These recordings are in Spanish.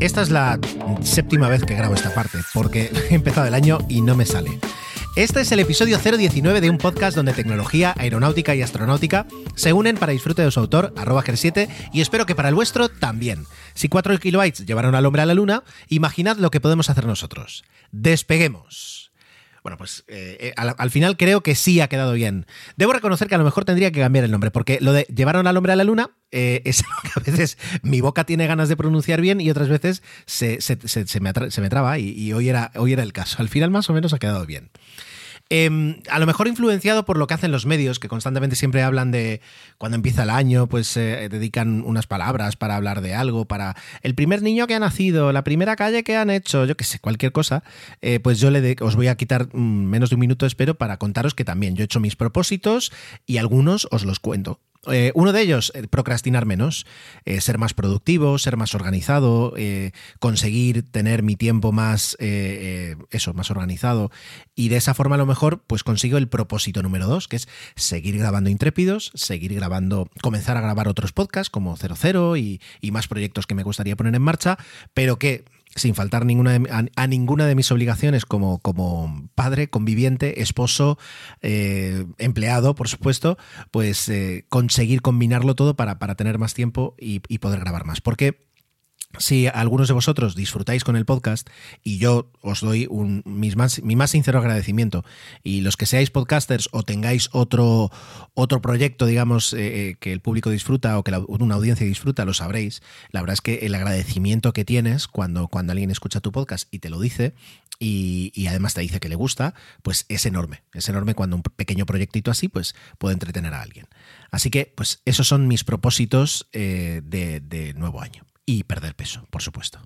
Esta es la séptima vez que grabo esta parte, porque he empezado el año y no me sale. Este es el episodio 019 de un podcast donde tecnología, aeronáutica y astronáutica se unen para disfrute de su autor, arroba 7 y espero que para el vuestro también. Si 4 kilobytes llevaron al hombre a la luna, imaginad lo que podemos hacer nosotros. Despeguemos. Bueno, pues eh, eh, al, final creo que sí ha quedado bien. Debo reconocer que a lo mejor tendría que cambiar el nombre, porque lo de llevaron al hombre a la luna eh, es algo que a veces mi boca tiene ganas de pronunciar bien y otras veces se, me, traba y, y, hoy, era, hoy era el caso. Al final más o menos ha quedado bien. Em, a lo mejor influenciado por lo que hacen los medios, que constantemente siempre hablan de cuando empieza el año, pues eh, dedican unas palabras para hablar de algo, para el primer niño que ha nacido, la primera calle que han hecho, yo qué sé, cualquier cosa, eh, pues yo le os voy a quitar mm, menos de un minuto, espero, para contaros que también yo he hecho mis propósitos y algunos os los cuento. Eh, uno de ellos, eh, procrastinar menos, eh, ser más productivo, ser más organizado, conseguir tener mi tiempo más, eso, más organizado. Y de esa forma a lo mejor, pues consigo el propósito número dos, que es seguir grabando intrépidos, seguir grabando, comenzar a grabar otros podcasts como 00 y, y más proyectos que me gustaría poner en marcha, pero que sin faltar ninguna a, ninguna de mis obligaciones como, como padre, conviviente, esposo, eh, empleado, por supuesto, pues eh, conseguir combinarlo todo para, para tener más tiempo y, y poder grabar más. Porque si algunos de vosotros disfrutáis con el podcast y yo os doy un, mi más sincero agradecimiento y los que seáis podcasters o tengáis otro, otro proyecto, digamos, eh, eh, que el público disfruta o que una audiencia disfruta, lo sabréis. La verdad es que el agradecimiento que tienes cuando, cuando alguien escucha tu podcast y te lo dice y, además te dice que le gusta, pues es enorme. Es enorme cuando un pequeño proyectito así pues puede entretener a alguien. Así que pues esos son mis propósitos eh, de nuevo año y perder peso, por supuesto.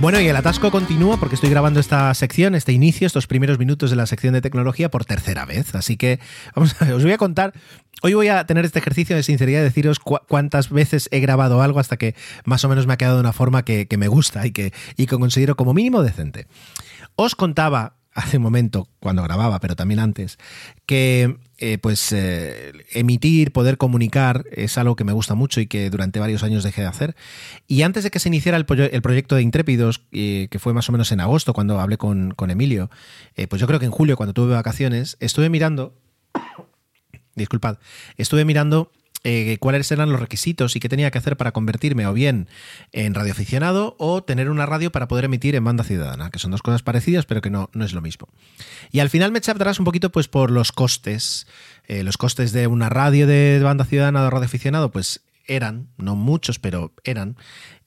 Bueno, y el atasco continúa porque estoy grabando esta sección, este inicio, estos primeros minutos de la sección de tecnología por tercera vez. Así que vamos a, os voy a contar. Hoy voy a tener este ejercicio de sinceridad de deciros cuántas veces he grabado algo hasta que más o menos me ha quedado de una forma que, me gusta y que, y que considero como mínimo decente. Os contaba hace un momento, cuando grababa, pero también antes, que eh, pues eh, emitir, poder comunicar es algo que me gusta mucho y que durante varios años dejé de hacer. Y antes de que se iniciara el, proyecto de Intrépidos, eh, que fue más o menos en agosto cuando hablé con, con Emilio, pues yo creo que en julio, cuando tuve vacaciones, estuve mirando... Disculpad, estuve mirando eh, cuáles eran los requisitos y qué tenía que hacer para convertirme o bien en radioaficionado o tener una radio para poder emitir en banda ciudadana, que son dos cosas parecidas pero que no, no es lo mismo. Y al final me atrás un poquito pues por los costes. Eh, los costes de una radio de banda ciudadana o radioaficionado pues eran, no muchos, pero eran.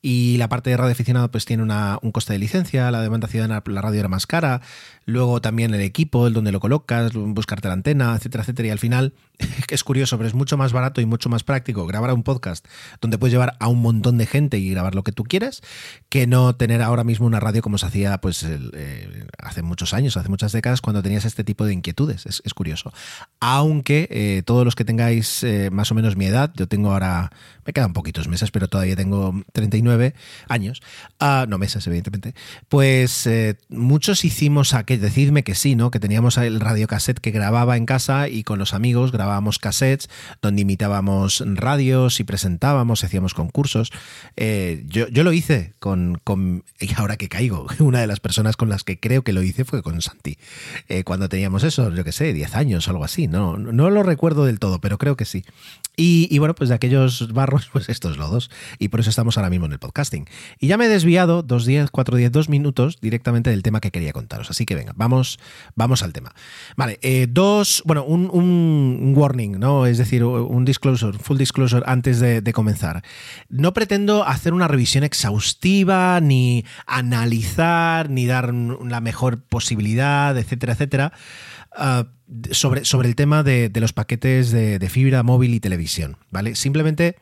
Y la parte de radio aficionado pues tiene un coste de licencia, la demanda ciudadana, la radio era más cara, luego también el equipo, el donde lo colocas, buscarte la antena, etcétera, etcétera. Y al final, es curioso, pero es mucho más barato y mucho más práctico grabar un podcast donde puedes llevar a un montón de gente y grabar lo que tú quieres, que no tener ahora mismo una radio como se hacía pues eh, hace muchos años, hace muchas décadas, cuando tenías este tipo de inquietudes. Es, curioso. Aunque eh, todos los que tengáis eh, más o menos mi edad, yo tengo ahora, me quedan poquitos meses, pero todavía tengo 39 19 años, uh, no meses evidentemente, pues eh, muchos hicimos aquel, decidme que sí, ¿no? Que teníamos el radiocassette que grababa en casa y con los amigos grabábamos cassettes donde imitábamos radios y presentábamos, hacíamos concursos. Eh, yo, yo, lo hice con, con, y ahora que caigo, una de las personas con las que creo que lo hice fue con Santi, eh, cuando teníamos eso, yo que sé, 10 años algo así, no, no lo recuerdo del todo, pero creo que sí. Y, y, bueno, pues de aquellos barros, pues estos lodos. Y por eso estamos ahora mismo en el podcasting. Y ya me he desviado dos, diez, cuatro, diez, dos minutos directamente del tema que quería contaros. Así que venga, vamos, vamos al tema. Vale, eh, dos, bueno, un, un, warning, ¿no? Es decir, un disclosure, full disclosure antes de, comenzar. No pretendo hacer una revisión exhaustiva, ni analizar, ni dar la mejor posibilidad, etcétera, etcétera. Uh, sobre, sobre, el tema de, de los paquetes de, de, fibra móvil y televisión, ¿vale? Simplemente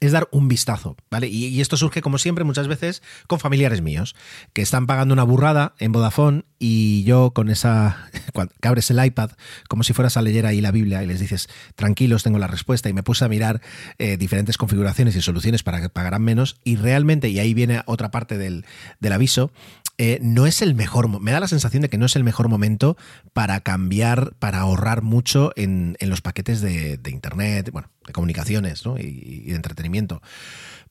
es dar un vistazo, ¿vale? Y, esto surge, como siempre, muchas veces con familiares míos, que están pagando una burrada en Vodafone y yo con esa... que abres el iPad como si fueras a leer ahí la Biblia y les dices, tranquilos, tengo la respuesta, y me puse a mirar eh, diferentes configuraciones y soluciones para que pagaran menos, y realmente, y ahí viene otra parte del, del aviso, eh, no es el mejor, me da la sensación de que no es el mejor momento para cambiar, para ahorrar mucho en, en los paquetes de, de, Internet, bueno, de comunicaciones ¿no? y, y de entretenimiento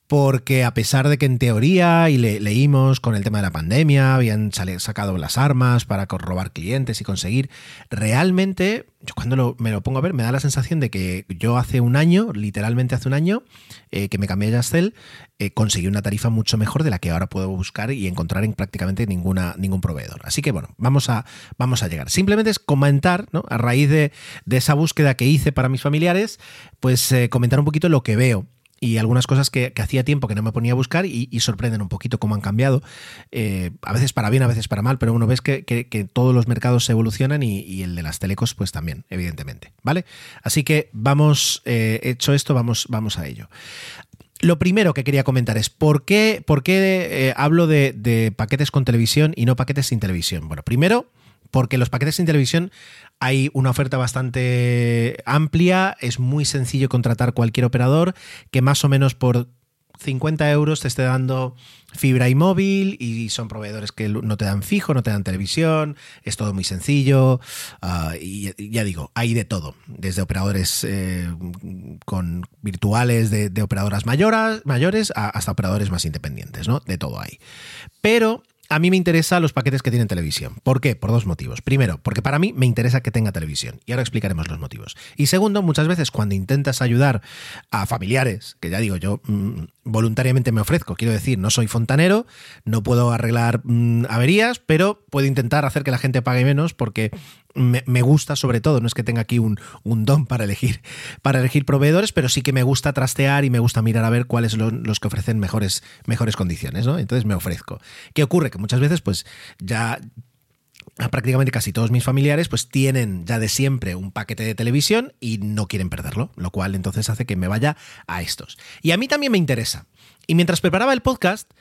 porque a pesar de que en teoría, y le, leímos con el tema de la pandemia, habían sacado las armas para robar clientes y conseguir, realmente, yo cuando me lo pongo a ver, me da la sensación de que yo hace un año, literalmente hace un año, eh, que me cambié a Yastel, eh, conseguí una tarifa mucho mejor de la que ahora puedo buscar y encontrar en prácticamente ninguna, ningún proveedor. Así que bueno, vamos a, vamos a llegar. Simplemente es comentar, ¿no? a raíz de, de esa búsqueda que hice para mis familiares, pues eh, comentar un poquito lo que veo y algunas cosas que, hacía tiempo que no me ponía a buscar y, sorprenden un poquito cómo han cambiado, eh, a veces para bien, a veces para mal, pero uno ves que, todos los mercados se evolucionan y, y, el de las telecos pues también, evidentemente, ¿vale? Así que vamos, eh, hecho esto, vamos, vamos a ello. Lo primero que quería comentar es por qué, por qué eh, hablo de, de paquetes con televisión y no paquetes sin televisión. Bueno, primero, porque los paquetes sin televisión hay una oferta bastante amplia, es muy sencillo contratar cualquier operador que más o menos por 50 euros te esté dando fibra y móvil y son proveedores que no te dan fijo, no te dan televisión, es todo muy sencillo uh, y ya digo, hay de todo, desde operadores eh, con virtuales de, operadoras mayores hasta operadores más independientes, ¿no? De todo hay. Pero a mí me interesan los paquetes que tienen televisión. ¿Por qué? Por dos motivos. Primero, porque para mí me interesa que tenga televisión. Y ahora explicaremos los motivos. Y segundo, muchas veces cuando intentas ayudar a familiares, que ya digo, yo mmm, voluntariamente me ofrezco, quiero decir, no soy fontanero, no puedo arreglar mmm, averías, pero puedo intentar hacer que la gente pague menos porque me, gusta sobre todo, no es que tenga aquí un, un, don para elegir, para elegir proveedores, pero sí que me gusta trastear y me gusta mirar a ver cuáles son los, los que ofrecen mejores, mejores condiciones, ¿no? Entonces me ofrezco. ¿Qué ocurre? Que muchas veces, pues, ya prácticamente casi todos mis familiares pues tienen ya de siempre un paquete de televisión y no quieren perderlo, lo cual entonces hace que me vaya a estos. Y a mí también me interesa. Y mientras preparaba el podcast,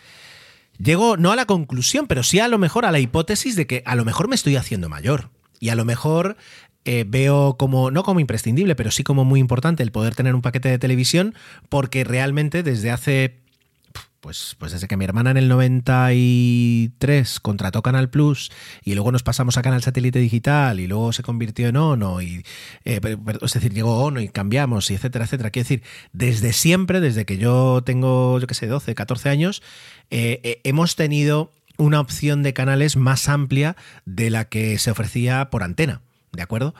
llego no a la conclusión, pero sí a lo mejor a la hipótesis de que a lo mejor me estoy haciendo mayor. Y a lo mejor eh, veo como, no como imprescindible, pero sí como muy importante el poder tener un paquete de televisión, porque realmente desde hace, pues, pues desde que mi hermana en el 93 contrató Canal Plus y luego nos pasamos a Canal Satélite Digital y luego se convirtió en ONO, y, eh, es decir, llegó ONO y cambiamos, y etcétera, etcétera. Quiero decir, desde siempre, desde que yo tengo, yo qué sé, 12, 14 años, eh, eh, hemos tenido una opción de canales más amplia de la que se ofrecía por antena, ¿de acuerdo?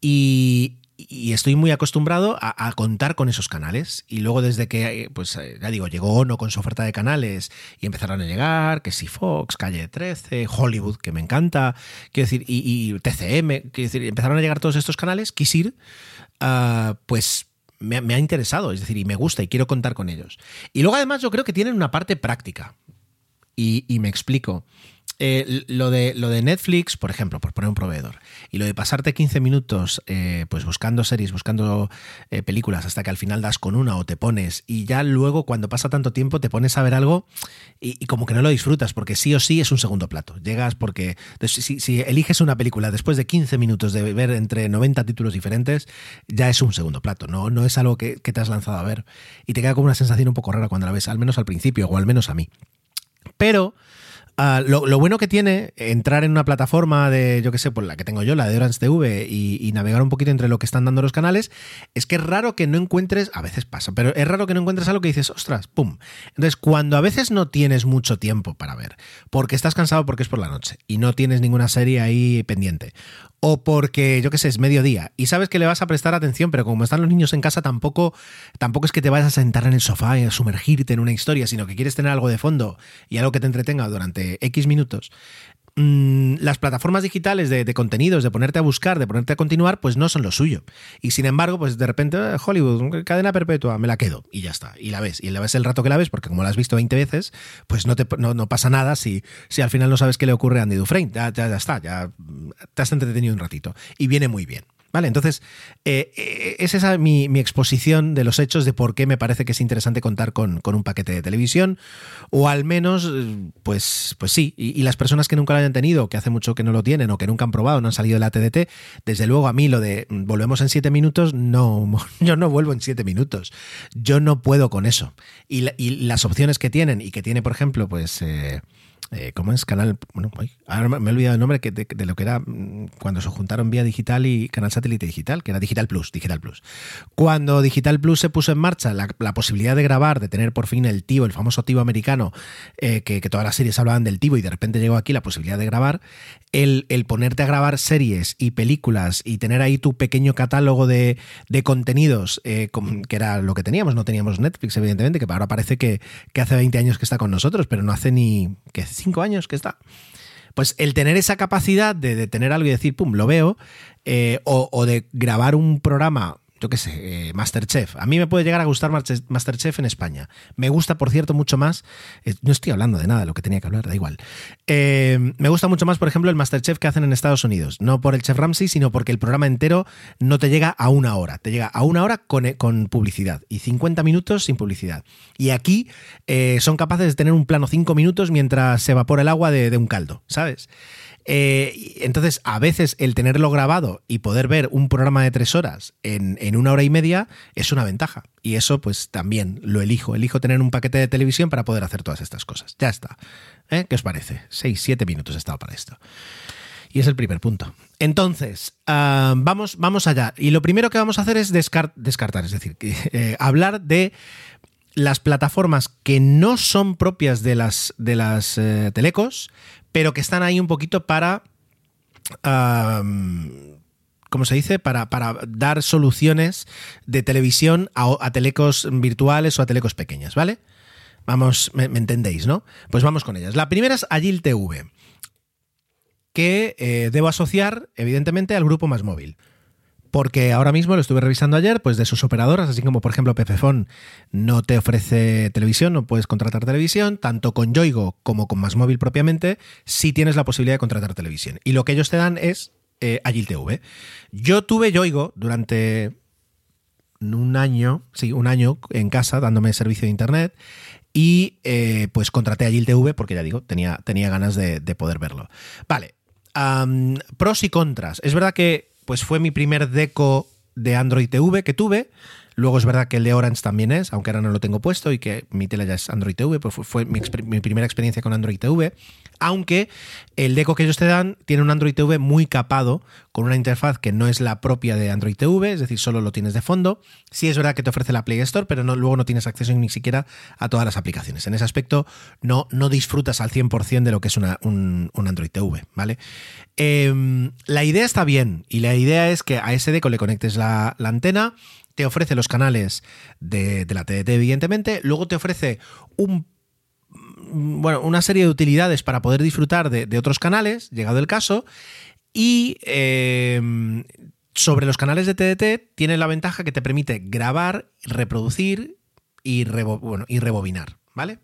Y, y estoy muy acostumbrado a, contar con esos canales. Y luego desde que, pues ya digo, llegó ONO con su oferta de canales y empezaron a llegar, que si Fox, Calle 13, Hollywood, que me encanta, quiero decir, y, TCM, quiero decir, empezaron a llegar todos estos canales, Kisir, uh, pues me, ha interesado, es decir, y me gusta y quiero contar con ellos. Y luego además yo creo que tienen una parte práctica. Y, me explico. Eh, lo, de, lo de Netflix, por ejemplo, por poner un proveedor, y lo de pasarte 15 minutos eh, pues buscando series, buscando eh, películas hasta que al final das con una o te pones y ya luego cuando pasa tanto tiempo te pones a ver algo y, como que no lo disfrutas porque sí o sí es un segundo plato. Llegas porque si, si, eliges una película después de 15 minutos de ver entre 90 títulos diferentes, ya es un segundo plato, no, no es algo que, que te has lanzado a ver y te queda como una sensación un poco rara cuando la ves, al menos al principio o al menos a mí. Pero Ah, lo, bueno que tiene entrar en una plataforma de, yo que sé, por la que tengo yo, la de Orange TV, y, navegar un poquito entre lo que están dando los canales, es que es raro que no encuentres, a veces pasa, pero es raro que no encuentres algo que dices, ostras, pum. Entonces, cuando a veces no tienes mucho tiempo para ver, porque estás cansado porque es por la noche y no tienes ninguna serie ahí pendiente, o porque, yo qué sé, es mediodía y sabes que le vas a prestar atención, pero como están los niños en casa, tampoco, tampoco es que te vayas a sentar en el sofá y a sumergirte en una historia, sino que quieres tener algo de fondo y algo que te entretenga durante X minutos. Mm, las plataformas digitales de, contenidos, de ponerte a buscar, de ponerte a continuar, pues no son lo suyo. Y sin embargo, pues de repente, eh, Hollywood, cadena perpetua, me la quedo y ya está. Y la ves. Y la ves el rato que la ves, porque como la has visto 20 veces, pues no, te, no, pasa nada si, si al final no sabes qué le ocurre a Andy Dufresne. Ya, ya, ya está, ya te has entretenido un ratito. Y viene muy bien. ¿Vale? Entonces, eh, eh, es esa mi, exposición de los hechos de por qué me parece que es interesante contar con, un paquete de televisión, o al menos, pues, pues sí, y, las personas que nunca lo hayan tenido, que hace mucho que no lo tienen, o que nunca han probado, no han salido de la TDT, desde luego a mí lo de mm, volvemos en siete minutos, no, yo no vuelvo en siete minutos, yo no puedo con eso. Y, las opciones que tienen, y que tiene, por ejemplo, pues... Eh, eh, ¿Cómo es? Canal. Bueno, ahora me he olvidado el nombre de, lo que era mm, cuando se juntaron Vía Digital y Canal Satélite Digital, que era Digital Plus. Digital Plus. Cuando Digital Plus se puso en marcha, la, posibilidad de grabar, de tener por fin el TIVO, el famoso TIVO americano, eh, que, todas las series hablaban del TIVO y de repente llegó aquí la posibilidad de grabar, el, ponerte a grabar series y películas y tener ahí tu pequeño catálogo de, contenidos, eh, que era lo que teníamos, no teníamos Netflix, evidentemente, que ahora parece que, que hace 20 años que está con nosotros, pero no hace ni. que cinco años que está. Pues el tener esa capacidad de, tener algo y decir, pum, lo veo, eh, o, de grabar un programa yo qué sé, eh, Masterchef. A mí me puede llegar a gustar Masterchef en España. Me gusta, por cierto, mucho más. Eh, no estoy hablando de nada de lo que tenía que hablar, da igual. Eh, me gusta mucho más, por ejemplo, el Masterchef que hacen en Estados Unidos. No por el Chef Ramsay, sino porque el programa entero no te llega a una hora. Te llega a una hora con, con publicidad y 50 minutos sin publicidad. Y aquí son capaces de tener un plano 5 minutos mientras se evapora el agua de un caldo, ¿sabes? Eh, entonces, a veces el tenerlo grabado y poder ver un programa de tres horas en, una hora y media es una ventaja. Y eso, pues también lo elijo. Elijo tener un paquete de televisión para poder hacer todas estas cosas. Ya está. ¿Eh? ¿Qué os parece? Seis, siete minutos he estado para esto. Y es el primer punto. Entonces, ah, vamos, vamos allá. Y lo primero que vamos a hacer es descartar, es decir, eh, hablar de las plataformas que no son propias de las, de las telecos, pero que están ahí un poquito para... ¿cómo se dice? Para, para, dar soluciones de televisión a, telecos virtuales o a telecos pequeñas, ¿vale? Vamos, me, entendéis, ¿no? Pues vamos con ellas. La primera es Agil TV, que eh, debo asociar, evidentemente, al grupo Más Móvil porque ahora mismo lo estuve revisando ayer, pues de sus operadoras, así como por ejemplo Pepefon no te ofrece televisión, no puedes contratar televisión, tanto con Yoigo como con Más Móvil propiamente, sí tienes la posibilidad de contratar televisión. Y lo que ellos te dan es eh. Yo tuve Yoigo durante un año, sí, un año en casa dándome servicio de internet y eh, pues contraté Agil TV porque ya digo, tenía, tenía ganas de, poder verlo. Vale, pros y contras. Es verdad que pues fue mi primer deco de Android TV que tuve. Luego es verdad que el de Orange también es, aunque ahora no lo tengo puesto y que mi tele ya es Android TV, pues fue, mi, primera experiencia con Android TV. Aunque el deco que ellos te dan tiene un Android TV muy capado, con una interfaz que no es la propia de Android TV, es decir, solo lo tienes de fondo. Sí es verdad que te ofrece la Play Store, pero luego no tienes acceso ni siquiera a todas las aplicaciones. En ese aspecto no, no disfrutas al 100% de lo que es un, Android TV, ¿vale? Em, la idea está bien y la idea es que a ese deco le conectes la antena te ofrece los canales de, la TDT, evidentemente, luego te ofrece un bueno, una serie de utilidades para poder disfrutar de, otros canales, llegado el caso, y em, sobre los canales de TDT tiene la ventaja que te permite grabar, reproducir y, y rebobinar, ¿vale?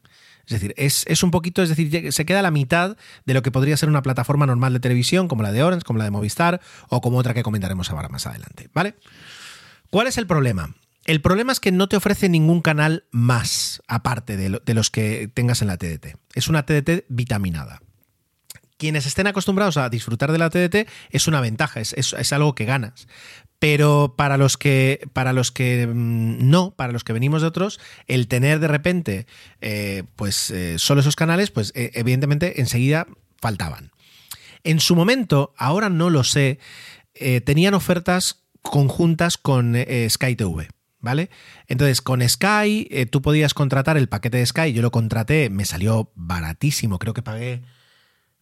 Es decir, es, es, un poquito, es decir, se queda a la mitad de lo que podría ser una plataforma normal de televisión, como la de Orange, como la de Movistar o como otra que comentaremos ahora más adelante. ¿Vale? ¿Cuál es el problema? El problema es que no te ofrece ningún canal más, aparte de, los que tengas en la TDT. Es una TDT vitaminada quienes estén acostumbrados a disfrutar de la TDT es una ventaja, es, es, algo que ganas. Pero para los que, para los que mm, no, para los que venimos de otros, el tener de repente eh, pues eh, solo esos canales, pues eh, evidentemente enseguida faltaban. En su momento, ahora no lo sé, tenían ofertas conjuntas con Sky TV. ¿Vale? Entonces, con Sky, tú podías contratar el paquete de Sky, yo lo contraté, me salió baratísimo, creo que pagué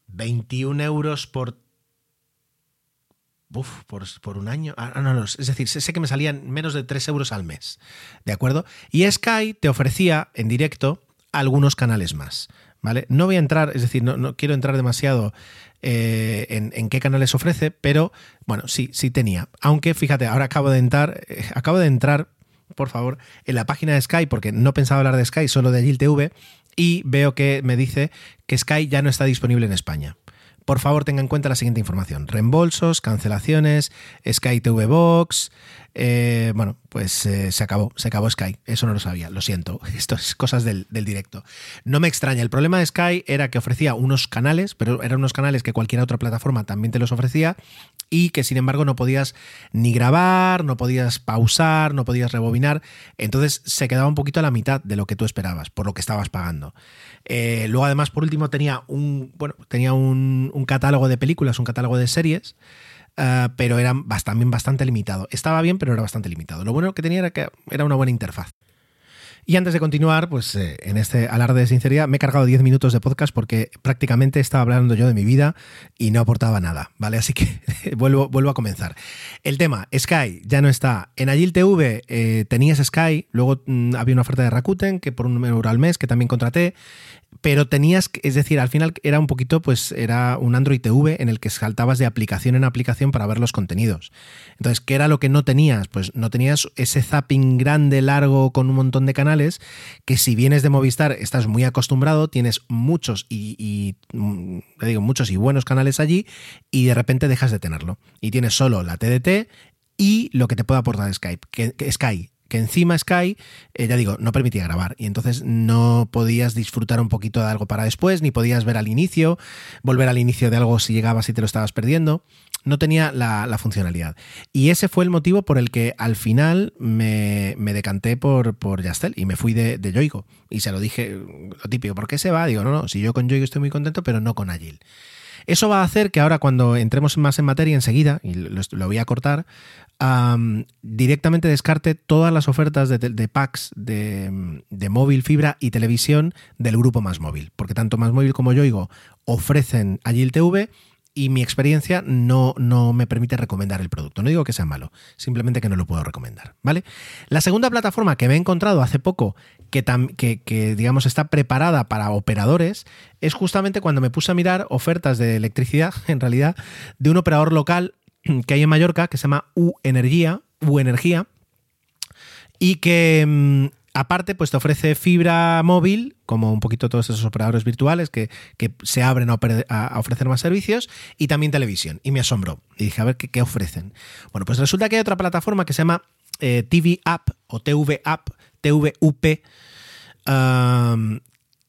21 euros por por, un año. Ah, no, no, es decir, sé, que me salían menos de 3 euros al mes. ¿De acuerdo? Y Sky te ofrecía en directo algunos canales más. ¿Vale? No voy a entrar, es decir, no, quiero entrar demasiado eh, en, qué canales ofrece, pero bueno, sí, sí tenía. Aunque fíjate, ahora acabo de entrar, eh, acabo de entrar, por favor, en la página de Sky, porque no pensaba hablar de Sky, solo de Agil TV, y veo que me dice que Sky ya no está disponible en España por favor tenga en cuenta la siguiente información. Reembolsos, cancelaciones, Sky TV Box, eh, bueno, pues eh, se acabó, se acabó Sky. Eso no lo sabía, lo siento. Esto es cosas del, directo. No me extraña. El problema de Sky era que ofrecía unos canales, pero eran unos canales que cualquier otra plataforma también te los ofrecía y que sin embargo no podías ni grabar, no podías pausar, no podías rebobinar. Entonces se quedaba un poquito a la mitad de lo que tú esperabas, por lo que estabas pagando. Eh, luego además, por último, tenía un, bueno, tenía un, un catálogo de películas, un catálogo de series. Eh, pero era también bastante limitado. Estaba bien, pero era bastante limitado. Lo bueno que tenía era que era una buena interfaz. Y antes de continuar, pues eh, en este alarde de sinceridad, me he cargado 10 minutos de podcast porque prácticamente estaba hablando yo de mi vida y no aportaba nada, ¿vale? Así que vuelvo, vuelvo a comenzar. El tema, Sky ya no está. En Agil TV eh, tenías Sky, luego mm, había una oferta de Rakuten que por un euro al mes que también contraté pero tenías, es decir, al final era un poquito, pues era un Android TV en el que saltabas de aplicación en aplicación para ver los contenidos. Entonces, ¿qué era lo que no tenías? Pues no tenías ese zapping grande, largo, con un montón de canales, que si vienes de Movistar estás muy acostumbrado, tienes muchos y, mm, digo, muchos y buenos canales allí, y de repente dejas de tenerlo. Y tienes solo la TDT y lo que te puede aportar Skype, que, que Sky, que encima Sky, eh, ya digo, no permitía grabar y entonces no podías disfrutar un poquito de algo para después, ni podías ver al inicio, volver al inicio de algo si llegabas y te lo estabas perdiendo. No tenía la, funcionalidad. Y ese fue el motivo por el que al final me, decanté por, por Yastel y me fui de, de, Yoigo. Y se lo dije, lo típico, ¿por qué se va? Digo, no, no, si yo con Yoigo estoy muy contento, pero no con Agile. Eso va a hacer que ahora cuando entremos más en materia enseguida, y lo, voy a cortar, directamente descarte todas las ofertas de, packs de, de, móvil, fibra y televisión del grupo Más Móvil, porque tanto Más Móvil como Yoigo ofrecen Agile TV y mi experiencia no, no me permite recomendar el producto. No digo que sea malo, simplemente que no lo puedo recomendar. ¿vale? La segunda plataforma que me he encontrado hace poco que, que, digamos está preparada para operadores es justamente cuando me puse a mirar ofertas de electricidad, en realidad, de un operador local que hay en Mallorca que se llama U Energía, U Energía, y que mm, Aparte, pues te ofrece fibra móvil, como un poquito todos esos operadores virtuales que, se abren a, ofrecer más servicios, y también televisión. Y me asombró. Y dije, a ver, ¿qué, ofrecen? Bueno, pues resulta que hay otra plataforma que se llama eh, TV App o TV App, TVUP,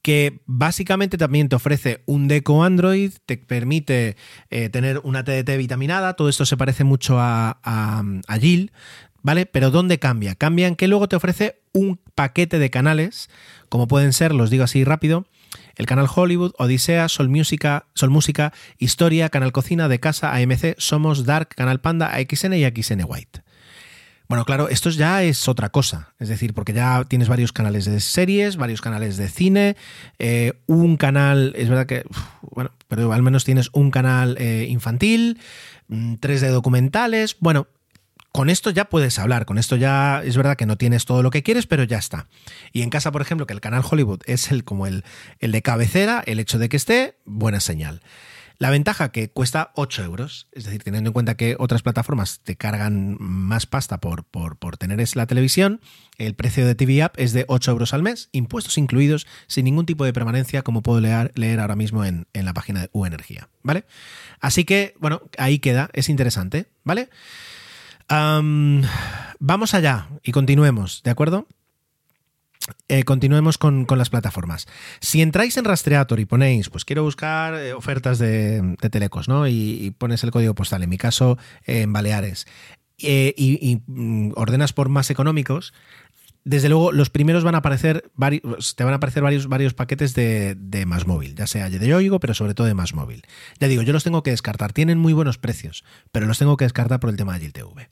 que básicamente también te ofrece un deco Android, te permite eh, tener una TDT vitaminada, todo esto se parece mucho a, a, a ¿vale? Pero ¿dónde cambia? Cambia en que luego te ofrece un paquete de canales, como pueden ser, los digo así rápido, el canal Hollywood, Odisea, Sol Música, Sol Música, Historia, Canal Cocina, De Casa, AMC, Somos, Dark, Canal Panda, AXN y AXN White. Bueno, claro, esto ya es otra cosa, es decir, porque ya tienes varios canales de series, varios canales de cine, eh, un canal, es verdad que, bueno, pero al menos tienes un canal eh, infantil, mm, tres de documentales, bueno, con esto ya puedes hablar, con esto ya es verdad que no tienes todo lo que quieres, pero ya está. Y en casa, por ejemplo, que el canal Hollywood es el como el, el de cabecera, el hecho de que esté, buena señal. La ventaja que cuesta 8 euros, es decir, teniendo en cuenta que otras plataformas te cargan más pasta por, por, por tener la televisión, el precio de TV App es de 8 euros al mes, impuestos incluidos, sin ningún tipo de permanencia, como puedo leer, leer ahora mismo en, en la página de U Energía, ¿vale? Así que, bueno, ahí queda, es interesante, ¿vale? vamos allá y continuemos, ¿de acuerdo? Eh, continuemos con, las plataformas. Si entráis en Rastreator y ponéis, pues quiero buscar eh, ofertas de, telecos, ¿no? Y, pones el código postal, en mi caso, en Baleares, eh, y, mm, ordenas por más económicos, desde luego los primeros van a aparecer varios, te van a aparecer varios, varios paquetes de, más móvil, ya sea de Yoigo, pero sobre todo de más móvil. Ya digo, yo los tengo que descartar, tienen muy buenos precios, pero los tengo que descartar por el tema de TV.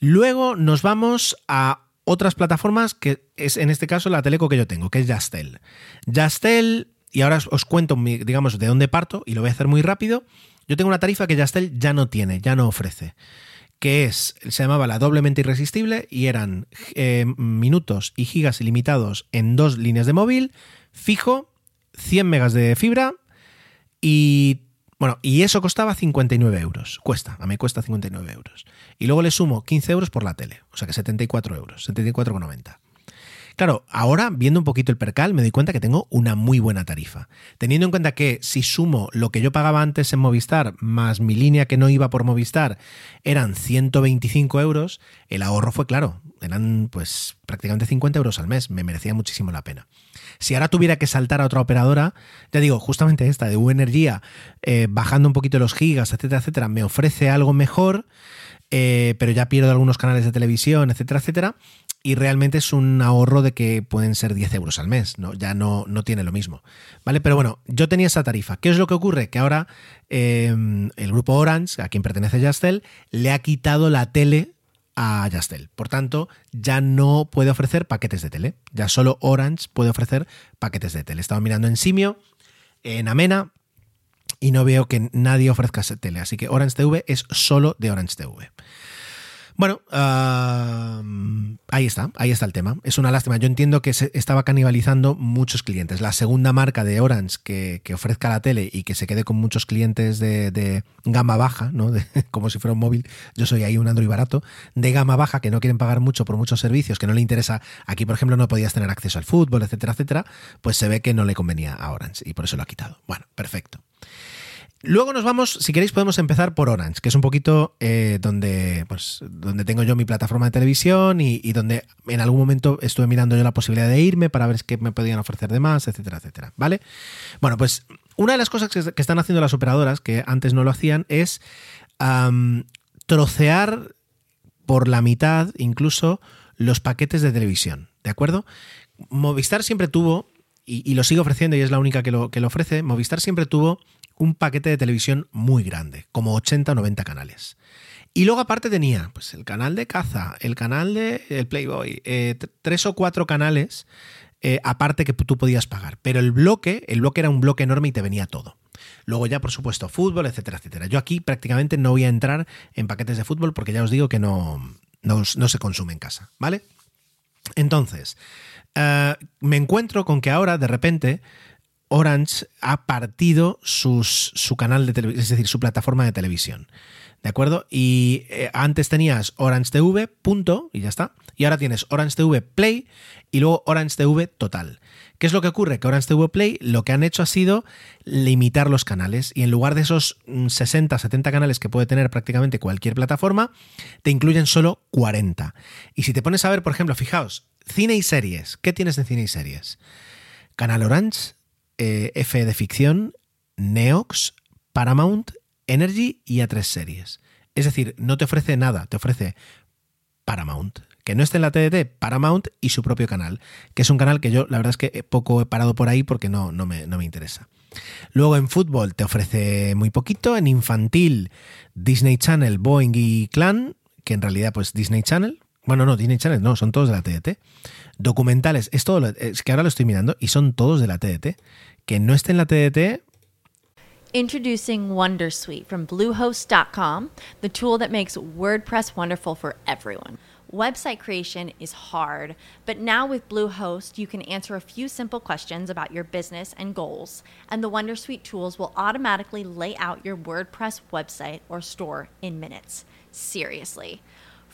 Luego nos vamos a otras plataformas que es en este caso la teleco que yo tengo, que es Yastel. Yastel, y ahora os cuento, digamos, de dónde parto, y lo voy a hacer muy rápido. Yo tengo una tarifa que Yastel ya no tiene, ya no ofrece que es, se llamaba la doblemente irresistible y eran eh, minutos y gigas ilimitados en dos líneas de móvil, fijo, 100 megas de fibra y bueno, y eso costaba 59 euros. Cuesta, a mí cuesta 59 euros. Y luego le sumo 15 euros por la tele, o sea que 74 euros, 74,90. Claro, ahora viendo un poquito el percal me doy cuenta que tengo una muy buena tarifa. Teniendo en cuenta que si sumo lo que yo pagaba antes en Movistar más mi línea que no iba por Movistar eran 125 euros, el ahorro fue claro, eran pues prácticamente 50 euros al mes, me merecía muchísimo la pena. Si ahora tuviera que saltar a otra operadora, ya digo, justamente esta de U-Energía, eh, bajando un poquito los gigas, etcétera, etcétera, me ofrece algo mejor, eh, pero ya pierdo algunos canales de televisión, etcétera, etcétera y realmente es un ahorro de que pueden ser 10 euros al mes, ¿no? Ya no, no tiene lo mismo. ¿Vale? Pero bueno, yo tenía esa tarifa. ¿Qué es lo que ocurre? Que ahora em, el grupo Orange, a quien pertenece Yastel, le ha quitado la tele a Yastel. Por tanto, ya no puede ofrecer paquetes de tele. Ya solo Orange puede ofrecer paquetes de tele. He estado mirando en Simio, en Amena, y no veo que nadie ofrezca tele. Así que Orange TV es solo de Orange TV. Bueno, ahí está, ahí está el tema. Es una lástima. Yo entiendo que se estaba canibalizando muchos clientes. La segunda marca de Orange que, ofrezca la tele y que se quede con muchos clientes de, gama baja, ¿no? como si fuera un móvil, yo soy ahí un Android barato, de gama baja que no quieren pagar mucho por muchos servicios, que no le interesa. Aquí, por ejemplo, no podías tener acceso al fútbol, etcétera, etcétera. Pues se ve que no le convenía a Orange y por eso lo ha quitado. Bueno, perfecto. Luego nos vamos, si queréis podemos empezar por Orange, que es un poquito eh, donde, pues, donde tengo yo mi plataforma de televisión y, donde en algún momento estuve mirando yo la posibilidad de irme para ver qué me podían ofrecer de más, etcétera, etcétera. ¿Vale? Bueno, pues una de las cosas que, están haciendo las operadoras, que antes no lo hacían, es trocear por la mitad incluso los paquetes de televisión. ¿De acuerdo? Movistar siempre tuvo, y, lo sigue ofreciendo y es la única que lo, que lo ofrece, Movistar siempre tuvo un paquete de televisión muy grande, como 80 o 90 canales. Y luego aparte tenía pues, el canal de caza, el canal de el Playboy, eh, tres o cuatro canales eh, aparte que tú podías pagar. Pero el bloque, el bloque era un bloque enorme y te venía todo. Luego ya, por supuesto, fútbol, etcétera, etcétera. Yo aquí prácticamente no voy a entrar en paquetes de fútbol porque ya os digo que no, no, se consume en casa, ¿vale? Entonces, eh, me encuentro con que ahora, de repente, Orange ha partido su canal de televisión, es decir, su plataforma de televisión. ¿De acuerdo? Y eh, antes tenías Orange TV, punto, y ya está. Y ahora tienes Orange TV Play y luego Orange TV Total. ¿Qué es lo que ocurre? Que Orange TV Play lo que han hecho ha sido limitar los canales y en lugar de esos 60, mm, 70 canales que puede tener prácticamente cualquier plataforma, te incluyen solo 40. Y si te pones a ver, por ejemplo, fijaos, cine y series. ¿Qué tienes en cine y series? Canal Orange, eh, F de ficción, Neox, Paramount, Energy y A3 series. Es decir, no te ofrece nada, te ofrece Paramount. Que no esté en la TDT, Paramount y su propio canal, que es un canal que yo la verdad es que poco he parado por ahí porque no, no, me, no me interesa. Luego en fútbol te ofrece muy poquito, en infantil Disney Channel, Boeing y Clan, que en realidad pues Disney Channel, bueno, no, Disney Channel no, son todos de la TDT. Documentales, es todo, es que ahora lo estoy mirando y son todos de la TDT. Que no esté en la TDT. Introducing Wondersuite from Bluehost.com, the tool that makes WordPress wonderful for everyone. Website creation is hard, but now with Bluehost, you can answer a few simple questions about your business and goals, and the Wondersuite tools will automatically lay out your WordPress website or store in minutes. Seriously.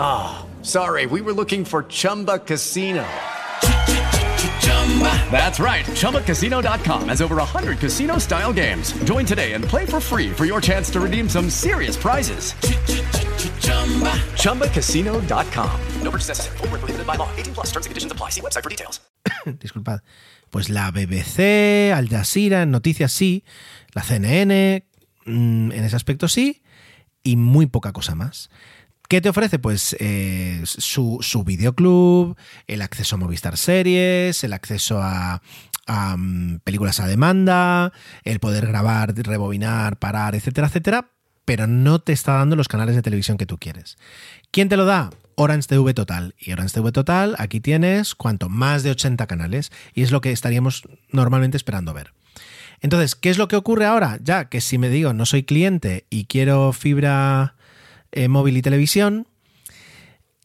Ah, oh, sorry, we were looking for Chumba Casino. That's right. ChumbaCasino.com has over 100 casino style games. Join today and play for free for your chance to redeem some serious prizes. ChumbaCasino.com. No purchase necessary. Forward, prohibited by law. 18 plus terms and conditions apply. See website for details. Disculpad. Pues la BBC, Al Jazeera, en noticias sí, la CNN, mmm, en ese aspecto sí, y muy poca cosa más. ¿Qué te ofrece? Pues eh, su, su, videoclub, el acceso a Movistar Series, el acceso a, a um, películas a demanda, el poder grabar, rebobinar, parar, etcétera, etcétera, pero no te está dando los canales de televisión que tú quieres. ¿Quién te lo da? Orange TV Total. Y Orange TV Total, aquí tienes, ¿cuánto? Más de 80 canales. Y es lo que estaríamos normalmente esperando ver. Entonces, ¿qué es lo que ocurre ahora? Ya que si me digo no soy cliente y quiero fibra eh, móvil y televisión.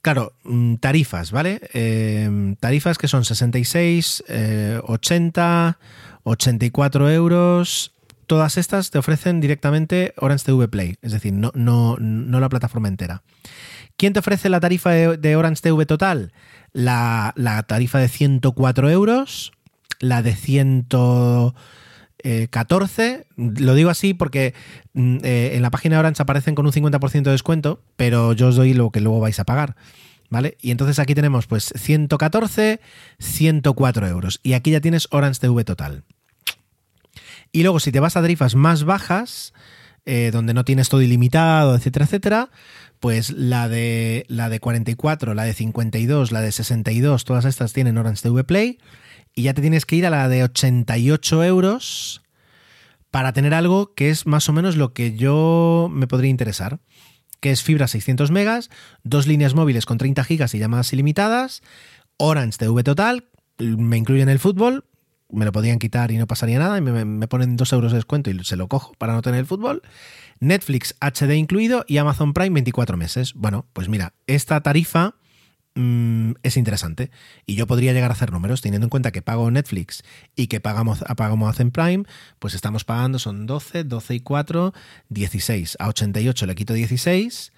Claro, tarifas, ¿vale? Eh, tarifas que son 66, eh, 80, 84 euros. Todas estas te ofrecen directamente Orange TV Play, es decir, no, no, no la plataforma entera. ¿Quién te ofrece la tarifa de, de Orange TV total? La, la, tarifa de 104 euros, la de 100. 14. Lo digo así porque mm, eh, en la página de Orange aparecen con un 50% de descuento, pero yo os doy lo que luego vais a pagar. ¿Vale? Y entonces aquí tenemos pues 114, 104 euros. Y aquí ya tienes Orange TV total. Y luego si te vas a tarifas más bajas, eh, donde no tienes todo ilimitado, etcétera, etcétera, pues la de, la de 44, la de 52, la de 62, todas estas tienen Orange TV Play y ya te tienes que ir a la de 88 euros para tener algo que es más o menos lo que yo me podría interesar, que es fibra 600 megas, dos líneas móviles con 30 gigas y llamadas ilimitadas, Orange TV total, me incluyen el fútbol, me lo podrían quitar y no pasaría nada, y me, me ponen 2 euros de descuento y se lo cojo para no tener el fútbol. Netflix HD incluido y Amazon Prime 24 meses. Bueno, pues mira, esta tarifa mmm, es interesante. Y yo podría llegar a hacer números, teniendo en cuenta que pago Netflix y que pagamos, pagamos Amazon Prime, pues estamos pagando, son 12, 12 y 4, 16. A 88 le quito 16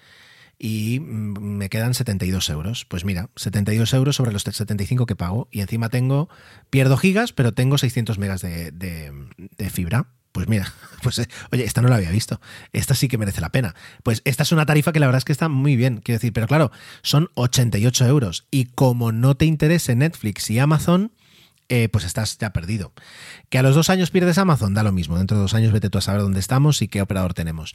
y me quedan 72 euros. Pues mira, 72 euros sobre los 75 que pago y encima tengo, pierdo gigas, pero tengo 600 megas de, de, de fibra. Pues mira, pues eh, oye, esta no la había visto. Esta sí que merece la pena. Pues esta es una tarifa que la verdad es que está muy bien, quiero decir, pero claro, son 88 euros. Y como no te interese Netflix y Amazon, eh, pues estás ya perdido. Que a los dos años pierdes Amazon, da lo mismo. Dentro de dos años vete tú a saber dónde estamos y qué operador tenemos.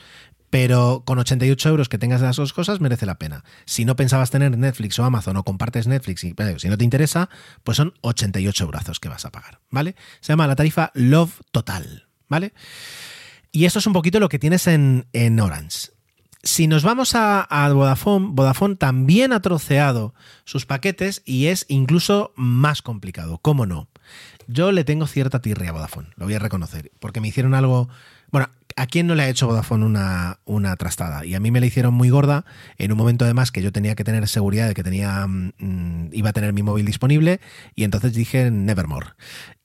Pero con 88 euros que tengas las dos cosas merece la pena. Si no pensabas tener Netflix o Amazon o compartes Netflix y si no te interesa, pues son 88 euros que vas a pagar, ¿vale? Se llama la tarifa Love Total. ¿Vale? Y esto es un poquito lo que tienes en, en Orange. Si nos vamos a, a, Vodafone, Vodafone también ha troceado sus paquetes y es incluso más complicado. ¿Cómo no? Yo le tengo cierta tirria a Vodafone, lo voy a reconocer, porque me hicieron algo... Bueno, ¿a quién no le ha hecho Vodafone una, una trastada? Y a mí me la hicieron muy gorda en un momento además que yo tenía que tener seguridad de que tenía mmm, iba a tener mi móvil disponible y entonces dije Nevermore.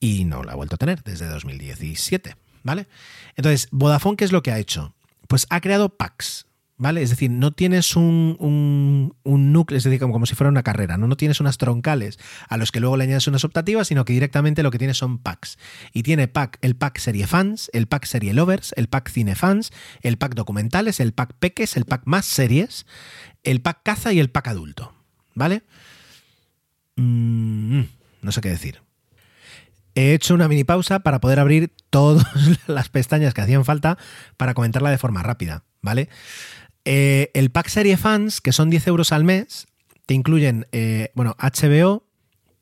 Y no la he vuelto a tener desde 2017. ¿Vale? Entonces, Vodafone, ¿qué es lo que ha hecho? Pues ha creado packs. ¿Vale? Es decir, no tienes un, núcleo, es decir, como, si fuera una carrera, ¿no? no tienes unas troncales a los que luego le añades unas optativas, sino que directamente lo que tienes son packs. Y tiene pack, el pack serie fans, el pack serie lovers, el pack cine fans, el pack documentales, el pack peques, el pack más series, el pack caza y el pack adulto. ¿Vale? Mm, no sé qué decir. He hecho una mini pausa para poder abrir todas las pestañas que hacían falta para comentarla de forma rápida, ¿vale? Eh, el pack serie fans, que son 10 euros al mes, te incluyen, eh, bueno, HBO,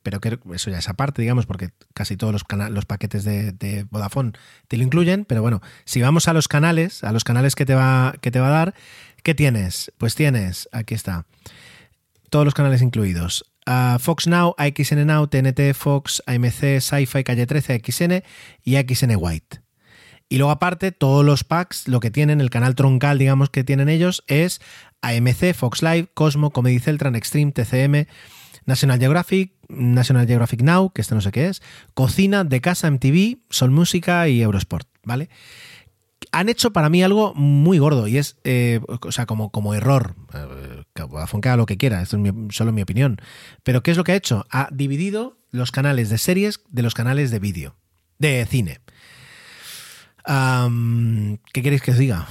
pero que eso ya es aparte, digamos, porque casi todos los, los paquetes de, Vodafone te lo incluyen, pero bueno, si vamos a los canales, a los canales que te va, que te va a dar, ¿qué tienes? Pues tienes, aquí está, todos los canales incluidos. Fox Now, AXN Now, TNT, Fox, AMC, Sci-Fi, Calle 13, XN y XN White. Y luego aparte, todos los packs, lo que tienen, el canal troncal, digamos, que tienen ellos, es AMC, Fox Live, Cosmo, Comedy Celtran, Extreme, TCM, National Geographic, National Geographic Now, que este no sé qué es, Cocina, De Casa, MTV, Sol Música y Eurosport, ¿vale? Han hecho para mí algo muy gordo y es, eh, o sea, como, como error, eh, que lo que quiera, esto es solo mi opinión, pero ¿qué es lo que ha hecho? Ha dividido los canales de series de los canales de vídeo, de cine. ¿Qué queréis que os diga?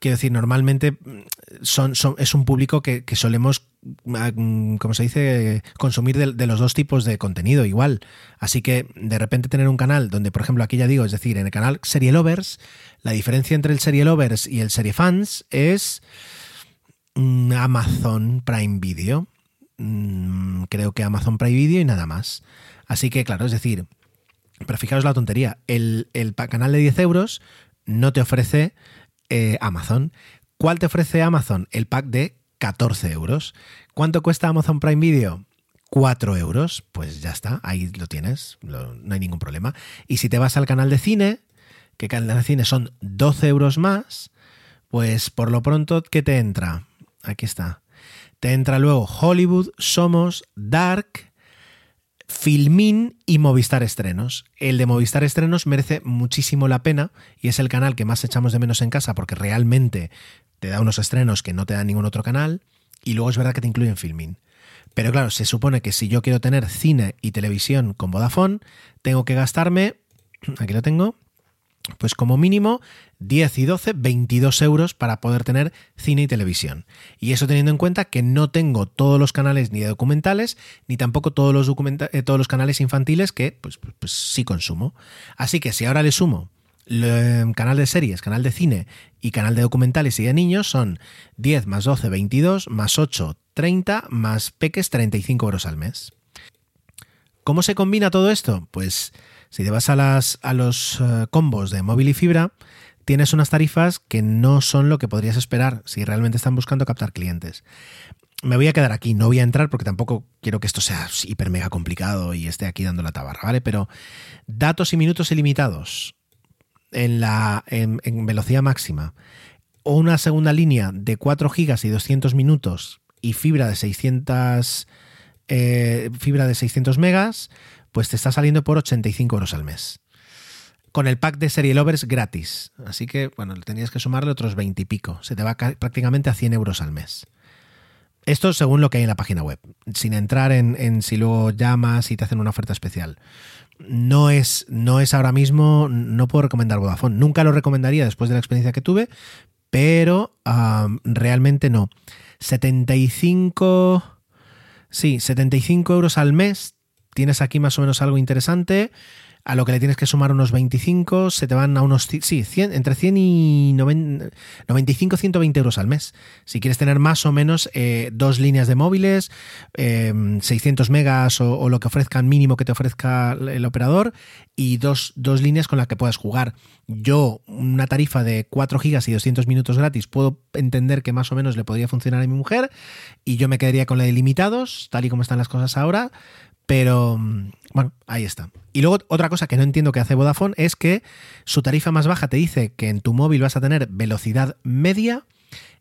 Quiero decir, normalmente son, es un público que, solemos, como se dice, consumir de, los dos tipos de contenido igual. Así que de repente tener un canal donde, por ejemplo, aquí ya digo, es decir, en el canal Serie Lovers, la diferencia entre el Serie Lovers y el Serie Fans es mm, Amazon Prime Video. Mm, creo que Amazon Prime Video y nada más. Así que, claro, es decir, pero fijaos la tontería, el, canal de 10 euros no te ofrece eh, Amazon. ¿Cuál te ofrece Amazon? El pack de 14 euros. ¿Cuánto cuesta Amazon Prime Video? 4 euros. Pues ya está, ahí lo tienes, no hay ningún problema. Y si te vas al canal de cine, que canal de cine son 12 euros más, pues por lo pronto, ¿qué te entra? Aquí está. Te entra luego Hollywood, Somos, Dark, Filmin y Movistar Estrenos. El de Movistar Estrenos merece muchísimo la pena y es el canal que más echamos de menos en casa porque realmente te da unos estrenos que no te da ningún otro canal y luego es verdad que te incluyen Filmin. Pero claro, se supone que si yo quiero tener cine y televisión con Vodafone, tengo que gastarme, aquí lo tengo, pues como mínimo 10 y 12, 22 euros para poder tener cine y televisión. Y eso teniendo en cuenta que no tengo todos los canales ni de documentales, ni tampoco todos los, eh, todos los canales infantiles que pues, pues, pues, sí consumo. Así que si ahora le sumo el canal de series, canal de cine y canal de documentales y de niños son 10 más 12, 22, más 8, 30, más peques, 35 euros al mes. ¿Cómo se combina todo esto? Pues si te vas a, las, a los eh, combos de móvil y fibra, tienes unas tarifas que no son lo que podrías esperar si realmente están buscando captar clientes. Me voy a quedar aquí, no voy a entrar porque tampoco quiero que esto sea hiper mega complicado y esté aquí dando la tabarra, ¿vale? Pero datos y minutos ilimitados en, la, en, velocidad máxima o una segunda línea de 4 gigas y 200 minutos y fibra de 600 eh, fibra de 600 megas pues te está saliendo por 85 euros al mes. Con el pack de Serie Lovers gratis. Así que, bueno, tenías que sumarle otros 20 y pico. Se te va prácticamente a 100 euros al mes. Esto según lo que hay en la página web, sin entrar en, si luego llamas y te hacen una oferta especial. No es, no es ahora mismo, no puedo recomendar Vodafone. Nunca lo recomendaría después de la experiencia que tuve, pero realmente no. 75, sí, 75 euros al mes tienes aquí más o menos algo interesante, a lo que le tienes que sumar unos 25, se te van a unos, sí, 100, entre 100 y 95, 120 euros al mes. Si quieres tener más o menos eh, dos líneas de móviles, 600 em, megas o, lo que ofrezcan mínimo que te ofrezca el operador y dos, dos líneas con las que puedas jugar. Yo, una tarifa de 4 gigas y 200 minutos gratis, puedo entender que más o menos le podría funcionar a mi mujer y yo me quedaría con la de limitados, tal y como están las cosas ahora pero mm, bueno, ahí está. Y luego otra cosa que no entiendo que hace Vodafone es que su tarifa más baja te dice que en tu móvil vas a tener velocidad media,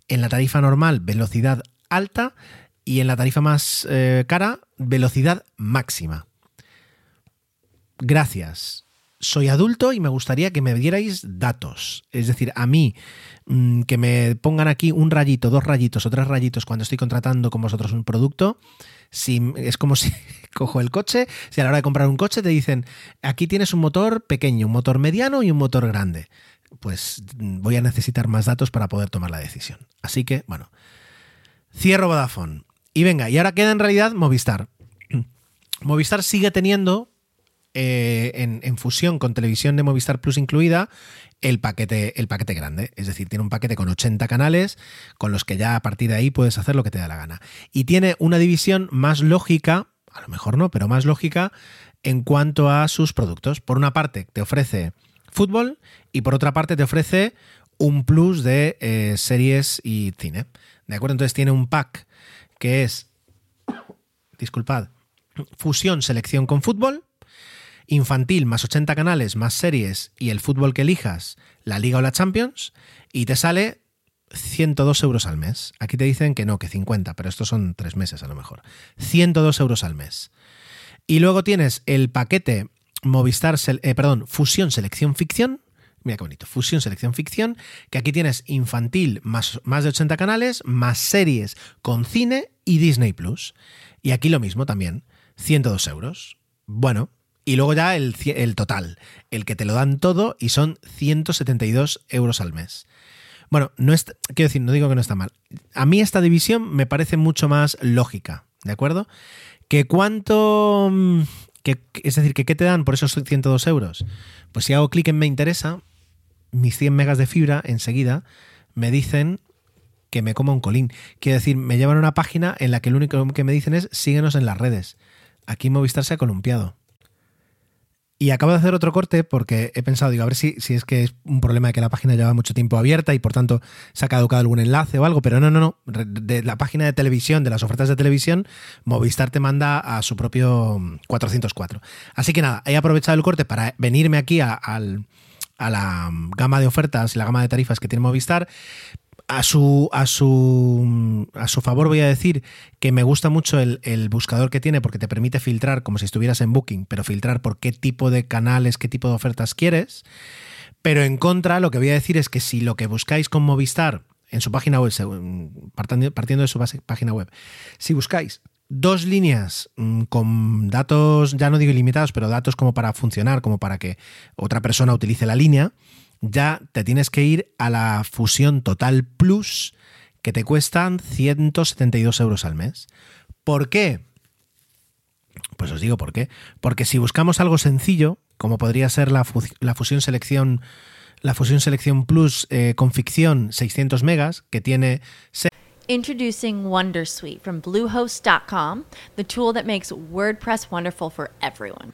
en la tarifa normal velocidad alta y en la tarifa más eh, cara velocidad máxima. Gracias. Soy adulto y me gustaría que me dierais datos. Es decir, a mí, mm, que me pongan aquí un rayito, dos rayitos o tres rayitos cuando estoy contratando con vosotros un producto, si, es como si cojo el coche, si a la hora de comprar un coche te dicen, aquí tienes un motor pequeño, un motor mediano y un motor grande. Pues mm, voy a necesitar más datos para poder tomar la decisión. Así que, bueno, cierro Vodafone. Y venga, y ahora queda en realidad Movistar. Movistar sigue teniendo eh, en, fusión con televisión de Movistar Plus incluida el paquete, el paquete grande. Es decir, tiene un paquete con 80 canales con los que ya a partir de ahí puedes hacer lo que te da la gana. Y tiene una división más lógica, a lo mejor no, pero más lógica en cuanto a sus productos. Por una parte, te ofrece fútbol y por otra parte te ofrece un plus de eh, series y cine. ¿De acuerdo? Entonces tiene un pack que es, disculpad, fusión selección con fútbol, infantil más 80 canales más series y el fútbol que elijas, la liga o la Champions, y te sale 102 euros al mes. Aquí te dicen que no, que 50, pero estos son tres meses a lo mejor. 102 euros al mes. Y luego tienes el paquete Movistar, eh, perdón, Fusión Selección Ficción. Mira qué bonito, Fusión Selección Ficción, que aquí tienes infantil más, más de 80 canales, más series con cine y Disney Plus. Y aquí lo mismo también, 102 euros. Bueno, y luego ya el, el, total, el que te lo dan todo y son 172 euros al mes. Bueno, no es, quiero decir, no digo que no está mal. A mí esta división me parece mucho más lógica, ¿de acuerdo? Que cuánto... Mm, que, es decir, que ¿qué te dan por esos 102 euros? Pues si hago clic en me interesa, mis 100 megas de fibra enseguida me dicen que me coma un colín. Quiero decir, me llevan a una página en la que lo único que me dicen es síguenos en las redes. Aquí Movistar se ha columpiado. Y acabo de hacer otro corte porque he pensado, digo, a ver si, si es que es un problema de que la página lleva mucho tiempo abierta y por tanto se ha caducado algún enlace o algo, pero no, no, no. De la página de televisión, de las ofertas de televisión, Movistar te manda a su propio 404. Así que nada, he aprovechado el corte para venirme aquí a, a la gama de ofertas y la gama de tarifas que tiene Movistar, a su, a su, a su favor voy a decir que me gusta mucho el, buscador que tiene porque te permite filtrar como si estuvieras en Booking, pero filtrar por qué tipo de canales, qué tipo de ofertas quieres. Pero en contra, lo que voy a decir es que si lo que buscáis con Movistar en su página web, partiendo de su página web, si buscáis dos líneas mm, con datos, ya no digo ilimitados, pero datos como para funcionar, como para que otra persona utilice la línea, ya te tienes que ir a la fusión Total Plus, que te cuestan 172 euros al mes. ¿Por qué? Pues os digo por qué. Porque si buscamos algo sencillo, como podría ser la, fusión selección, Plus eh, con ficción 600 megas, que tiene Introducing Wondersuite from Bluehost.com, the tool that makes WordPress wonderful for everyone.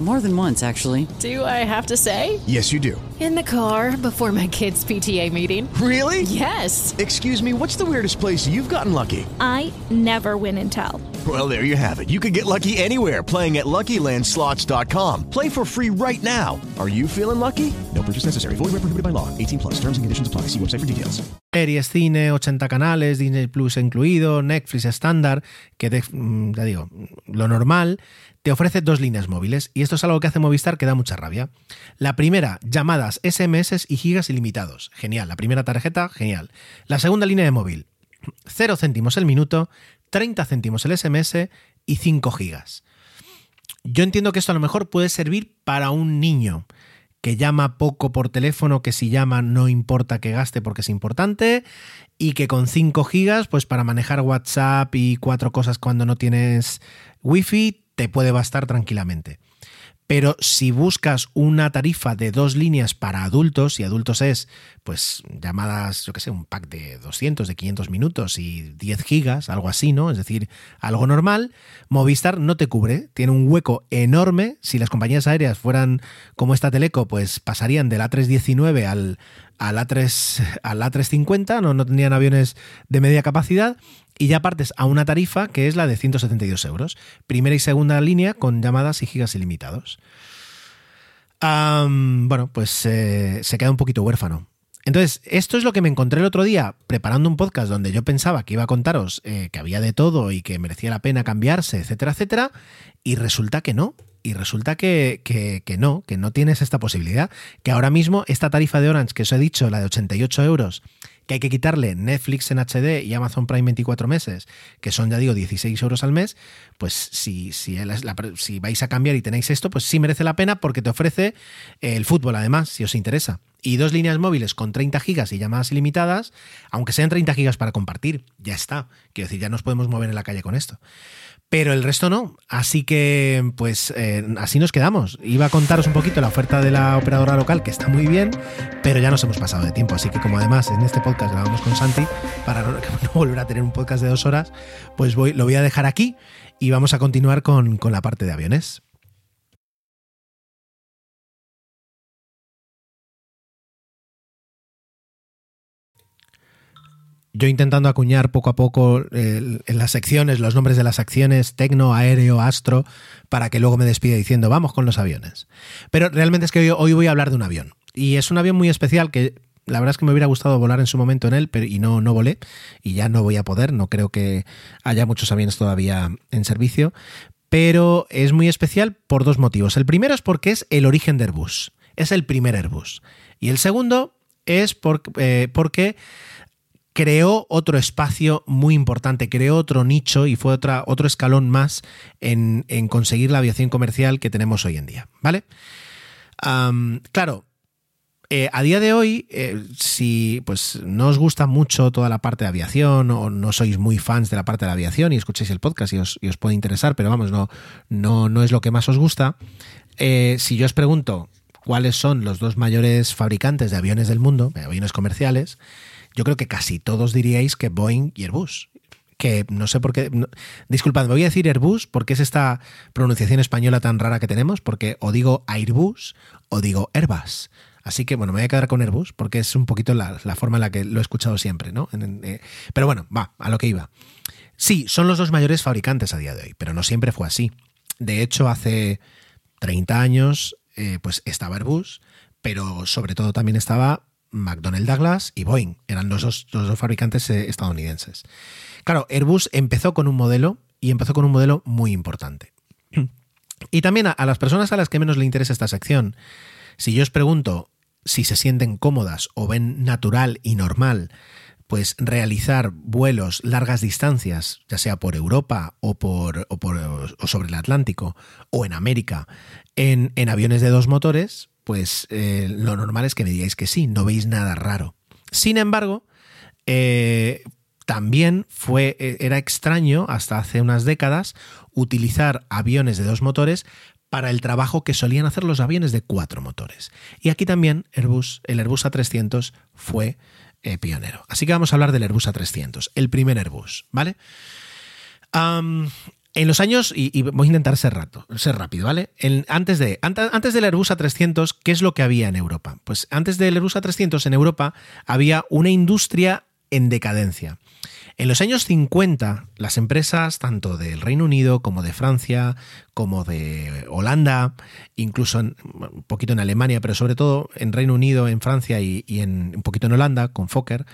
More than once, actually. Do I have to say? Yes, you do. In the car before my kids' PTA meeting. Really? Yes. Excuse me, what's the weirdest place you've gotten lucky? I never win and tell. Well, there you have it. You can get lucky anywhere playing at LuckyLandSlots.com. Play for free right now. Are you feeling lucky? No purchase necessary. Void where prohibited by law. 18 plus. Terms and conditions apply. See website for details. Series, cine, 80 canales, Disney Plus incluido, Netflix estándar, que de, mm, ya digo, lo normal. Te ofrece dos líneas móviles y esto es algo que hace Movistar que da mucha rabia. La primera, llamadas, SMS y gigas ilimitados. Genial. La primera tarjeta, genial. La segunda línea de móvil. 0 céntimos el minuto, 30 céntimos el SMS y 5 gigas. Yo entiendo que esto a lo mejor puede servir para un niño que llama poco por teléfono, que si llama no importa que gaste porque es importante, y que con 5 gigas, pues para manejar WhatsApp y cuatro cosas cuando no tienes wifi, te puede bastar tranquilamente. Pero si buscas una tarifa de dos líneas para adultos, y adultos es, pues, llamadas, yo qué sé, un pack de 200, de 500 minutos y 10 gigas, algo así, ¿no? Es decir, algo normal, Movistar no te cubre, tiene un hueco enorme. Si las compañías aéreas fueran como esta Teleco, pues pasarían del A319 al, al, A3, al A350, no, no tendrían aviones de media capacidad y ya partes a una tarifa que es la de 172 euros. Primera y segunda línea con llamadas y gigas ilimitados. bueno, pues eh, se queda un poquito huérfano. Entonces, esto es lo que me encontré el otro día preparando un podcast donde yo pensaba que iba a contaros eh, que había de todo y que merecía la pena cambiarse, etcétera, etcétera, y resulta que no. Y resulta que, que, no, que no tienes esta posibilidad. Que ahora mismo esta tarifa de Orange que os he dicho, la de 88 euros, que hay que quitarle Netflix en HD y Amazon Prime 24 meses, que son, ya digo, 16 euros al mes, pues si, si, si vais a cambiar y tenéis esto, pues sí merece la pena porque te ofrece el fútbol, además, si os interesa. Y dos líneas móviles con 30 gigas y llamadas ilimitadas, aunque sean 30 gigas para compartir, ya está. Quiero decir, ya nos podemos mover en la calle con esto pero el resto no. Así que, pues, eh, así nos quedamos. Iba a contaros un poquito la oferta de la operadora local, que está muy bien, pero ya nos hemos pasado de tiempo. Así que, como además en este podcast grabamos con Santi, para no, volver a tener un podcast de dos horas, pues voy, lo voy a dejar aquí y vamos a continuar con, con la parte de aviones. Yo intentando acuñar poco a poco en las secciones los nombres de las acciones, tecno, aéreo, astro, para que luego me despida diciendo vamos con los aviones. Pero realmente es que hoy, voy a hablar de un avión. Y es un avión muy especial que la verdad es que me hubiera gustado volar en su momento en él, pero y no, no volé, y ya no voy a poder, no creo que haya muchos aviones todavía en servicio, pero es muy especial por dos motivos. El primero es porque es el origen de Airbus, es el primer Airbus. Y el segundo es eh, porque creó otro espacio muy importante, creó otro nicho y fue otra, otro escalón más en, conseguir la aviación comercial que tenemos hoy en día. ¿Vale? claro, eh, a día de hoy, eh, si pues no os gusta mucho toda la parte de aviación o no sois muy fans de la parte de la aviación y escucháis el podcast y os, puede interesar, pero vamos, no, no, no es lo que más os gusta, eh, si yo os pregunto cuáles son los dos mayores fabricantes de aviones del mundo, aviones comerciales, yo creo que casi todos diríais que Boeing y Airbus. Que no sé por qué. disculpad, me voy a decir Airbus porque es esta pronunciación española tan rara que tenemos, porque o digo Airbus o digo Airbus. Así que bueno, me voy a quedar con Airbus porque es un poquito la, forma en la que lo he escuchado siempre, ¿no? Eh, pero bueno, va, a lo que iba. Sí, son los dos mayores fabricantes a día de hoy, pero no siempre fue así. De hecho, hace 30 años, eh, pues estaba Airbus, pero sobre todo también estaba McDonnell Douglas y Boeing. Eran los dos, dos fabricantes eh, estadounidenses. Claro, Airbus empezó con un modelo y empezó con un modelo muy importante. Y también a, las personas a las que menos le interesa esta sección, si yo os pregunto si se sienten cómodas o ven natural y normal, pues realizar vuelos largas distancias, ya sea por Europa o por, o por o sobre el Atlántico o en América, en, en aviones de dos motores, pues eh, lo normal es que me digáis que sí, no veis nada raro. Sin embargo, eh, también fue, eh, era extraño hasta hace unas décadas utilizar aviones de dos motores para el trabajo que solían hacer los aviones de cuatro motores. Y aquí también Airbus, el Airbus A300 fue pionero. Así que vamos a hablar del Airbus A300, el primer Airbus, ¿vale? En los años, y, voy a intentar ser, rato, ser rápido, ¿vale? antes, de, antes, del Airbus A300, ¿qué es lo que había en Europa? Pues antes del Airbus A300 en Europa había una industria en decadencia. En los años 50, las empresas tanto del Reino Unido como de Francia, como de Holanda, incluso un poquito en Alemania, pero sobre todo en Reino Unido, en Francia y, en, un poquito en Holanda, con Fokker,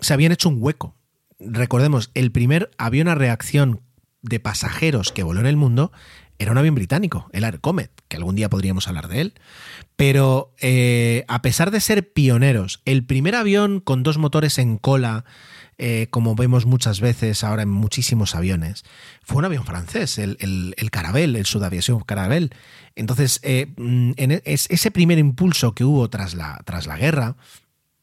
se habían hecho un hueco. Recordemos, el primer avión a reacción de pasajeros que voló en el mundo era un avión británico, el Air Comet, que algún día podríamos hablar de él. Pero eh, a pesar de ser pioneros, el primer avión con dos motores en cola eh, como vemos muchas veces ahora en muchísimos aviones, fue un avión francés, el, el, el Caravelle, el Sudaviación Caravelle. Entonces, eh, mm, e- es- ese primer impulso que hubo tras la, tras la guerra,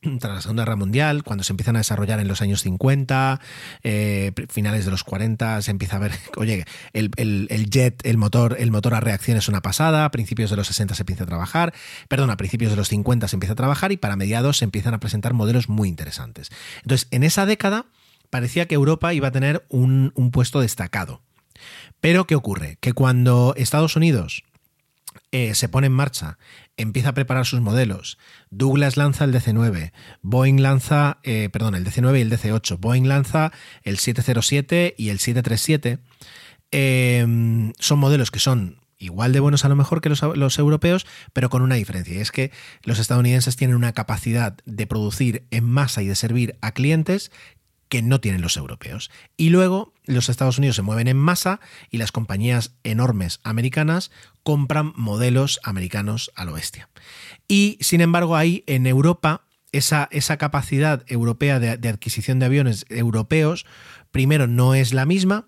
tras la Segunda Guerra Mundial, cuando se empiezan a desarrollar en los años 50, eh, finales de los 40, se empieza a ver, oye, el, el- el jet, el motor, el motor a reacción es una pasada, a principios de los 60 se empieza a trabajar, perdón, a principios de los 50 se empieza a trabajar y para mediados se empiezan a presentar modelos muy interesantes. Entonces, en esa década parecía que Europa iba a tener un, un puesto destacado. Pero, ¿qué ocurre? Que cuando Estados Unidos eh, se pone en marcha, empieza a preparar sus modelos. Douglas lanza el DC-9, Boeing lanza, eh, perdón, el DC-9 y el DC-8. Boeing lanza el 707 y el 737. Eh, son modelos que son igual de buenos a lo mejor que los, los europeos, pero con una diferencia. Y es que los estadounidenses tienen una capacidad de producir en masa y de servir a clientes que no tienen los europeos. Y luego los Estados Unidos se mueven en masa y las compañías enormes americanas compran modelos americanos a lo bestia. Y sin embargo, ahí en Europa, esa, esa capacidad europea de, adquisición de aviones europeos, primero no es la misma,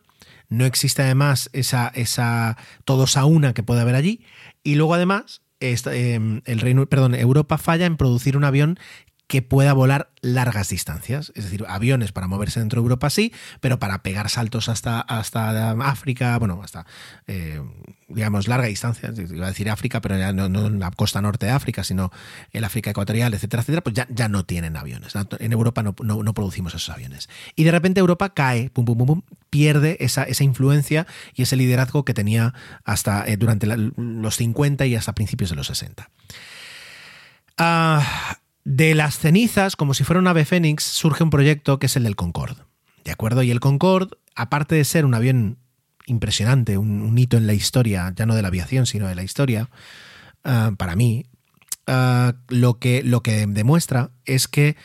no existe además esa, esa todos a una que puede haber allí, y luego además em, el Reino, perdón, Europa falla en producir un avión que pueda volar largas distancias, es decir, aviones para moverse dentro de Europa sí, pero para pegar saltos hasta, hasta África, bueno, hasta, eh, digamos, larga distancia, iba a decir África, pero ya no, en la costa norte de África, sino el África ecuatorial, etcétera, etcétera, pues ya, ya no tienen aviones. En Europa no, no- producimos esos aviones. Y de repente Europa cae, pum, pum, pum, pum, pierde esa, esa influencia y ese liderazgo que tenía hasta eh, durante los 50 y hasta principios de los 60. Ah, de las cenizas, como si fuera un ave fénix, surge un proyecto que es el del Concorde. ¿De acuerdo? Y el Concorde, aparte de ser un avión impresionante, un, hito en la historia, ya no de la aviación, sino de la historia, ah, para mí, ah, lo, que, lo que demuestra es que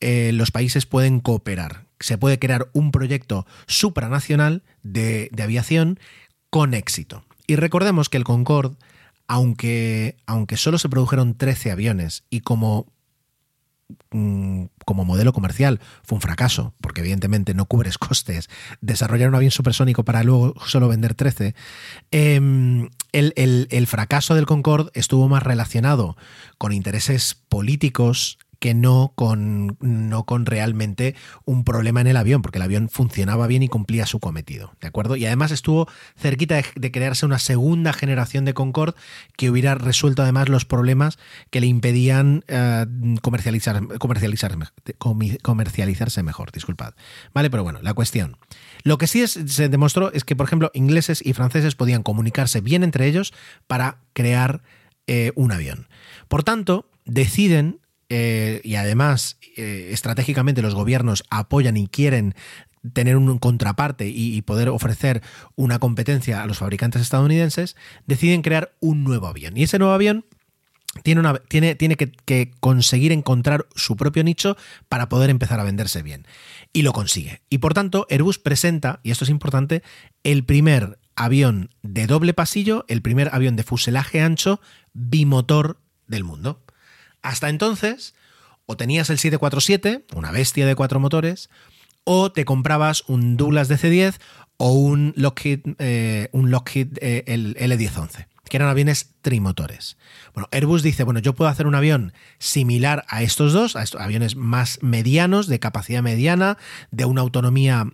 eh, los países pueden cooperar. Se puede crear un proyecto supranacional de, de aviación con éxito. Y recordemos que el Concorde, aunque, aunque solo se produjeron 13 aviones y como como modelo comercial fue un fracaso, porque evidentemente no cubres costes. Desarrollar un avión supersónico para luego solo vender 13. eh, el, el- el fracaso del Concorde estuvo más relacionado con intereses políticos que no con, no con realmente un problema en el avión, porque el avión funcionaba bien y cumplía su cometido, ¿de acuerdo? Y además estuvo cerquita de, crearse una segunda generación de Concorde que hubiera resuelto además los problemas que le impedían eh, comercializar, comercializarse mejor, disculpad. Vale, pero bueno, la cuestión. Lo que sí es- se demostró es que, por ejemplo, ingleses y franceses podían comunicarse bien entre ellos para crear eh, un avión. Por tanto, deciden, eh, y además eh, estratégicamente los gobiernos apoyan y quieren tener un contraparte y, poder ofrecer una competencia a los fabricantes estadounidenses, deciden crear un nuevo avión. Y ese nuevo avión tiene, una, tiene, tiene que conseguir encontrar su propio nicho para poder empezar a venderse bien. Y lo consigue. Y por tanto, Airbus presenta, y esto es importante, el primer avión de doble pasillo, el primer avión de fuselaje ancho bimotor del mundo. Hasta entonces, o tenías el 747, una bestia de cuatro motores, o te comprabas un Douglas DC-10 o un Lockheed, eh, un Lockheed eh, el L1011, que eran aviones trimotores. Bueno, Airbus dice, bueno, yo puedo hacer un avión similar a estos dos, a estos aviones más medianos, de capacidad mediana, de una autonomía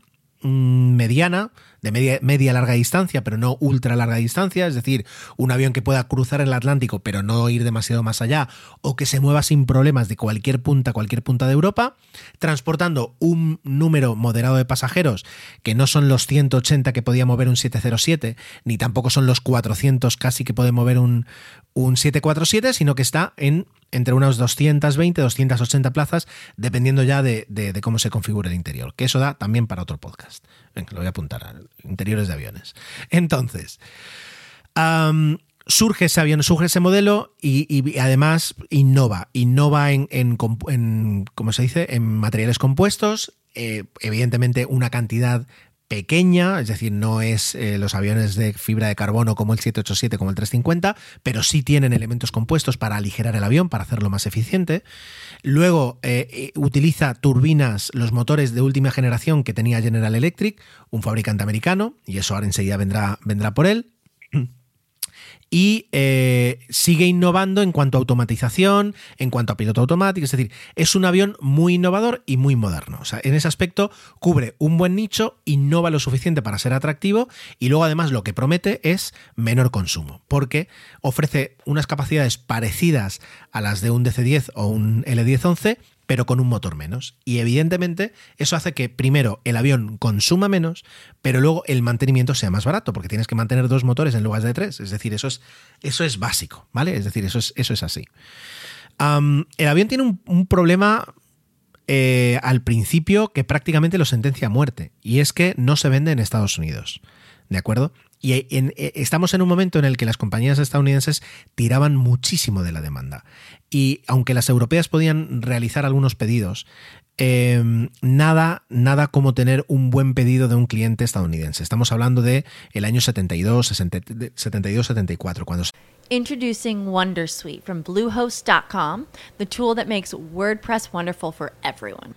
mm, mediana, de media, media larga distancia, pero no ultra larga distancia, es decir, un avión que pueda cruzar el Atlántico, pero no ir demasiado más allá, o que se mueva sin problemas de cualquier punta a cualquier punta de Europa, transportando un número moderado de pasajeros, que no son los 180 que podía mover un 707, ni tampoco son los 400 casi que puede mover un, un 747, sino que está en entre unas 220, 280 plazas, dependiendo ya de, de, cómo se configura el interior, que eso da también para otro podcast. Venga, lo voy a apuntar, interiores de aviones. Entonces, surge ese avión, surge ese modelo y, y además innova, innova en, en, en, ¿cómo se dice?, en materiales compuestos, eh, evidentemente una cantidad pequeña, es decir, no es eh, los aviones de fibra de carbono como el 787, como el 350, pero sí tienen elementos compuestos para aligerar el avión, para hacerlo más eficiente. Luego eh, utiliza turbinas, los motores de última generación que tenía General Electric, un fabricante americano, y eso ahora enseguida vendrá, vendrá por él y eh, sigue innovando en cuanto a automatización, en cuanto a piloto automático, es decir, es un avión muy innovador y muy moderno. O sea, en ese aspecto cubre un buen nicho, innova lo suficiente para ser atractivo y luego además lo que promete es menor consumo, porque ofrece unas capacidades parecidas a las de un DC-10 o un L10-11, pero con un motor menos. Y evidentemente eso hace que primero el avión consuma menos, pero luego el mantenimiento sea más barato, porque tienes que mantener dos motores en lugar de tres. Es decir, eso es, eso es básico, ¿vale? Es decir, eso es, eso es así. el avión tiene un, problema eh, al principio que prácticamente lo sentencia a muerte, y es que no se vende en Estados Unidos. ¿De acuerdo? Y eh, estamos en un momento en el que las compañías estadounidenses tiraban muchísimo de la demanda. Y aunque las europeas podían realizar algunos pedidos, em, nada, nada como tener un buen pedido de un cliente estadounidense. Estamos hablando de el año 72, 72, 74, cuando Introducing Wondersuite from Bluehost.com, the tool that makes WordPress wonderful for everyone.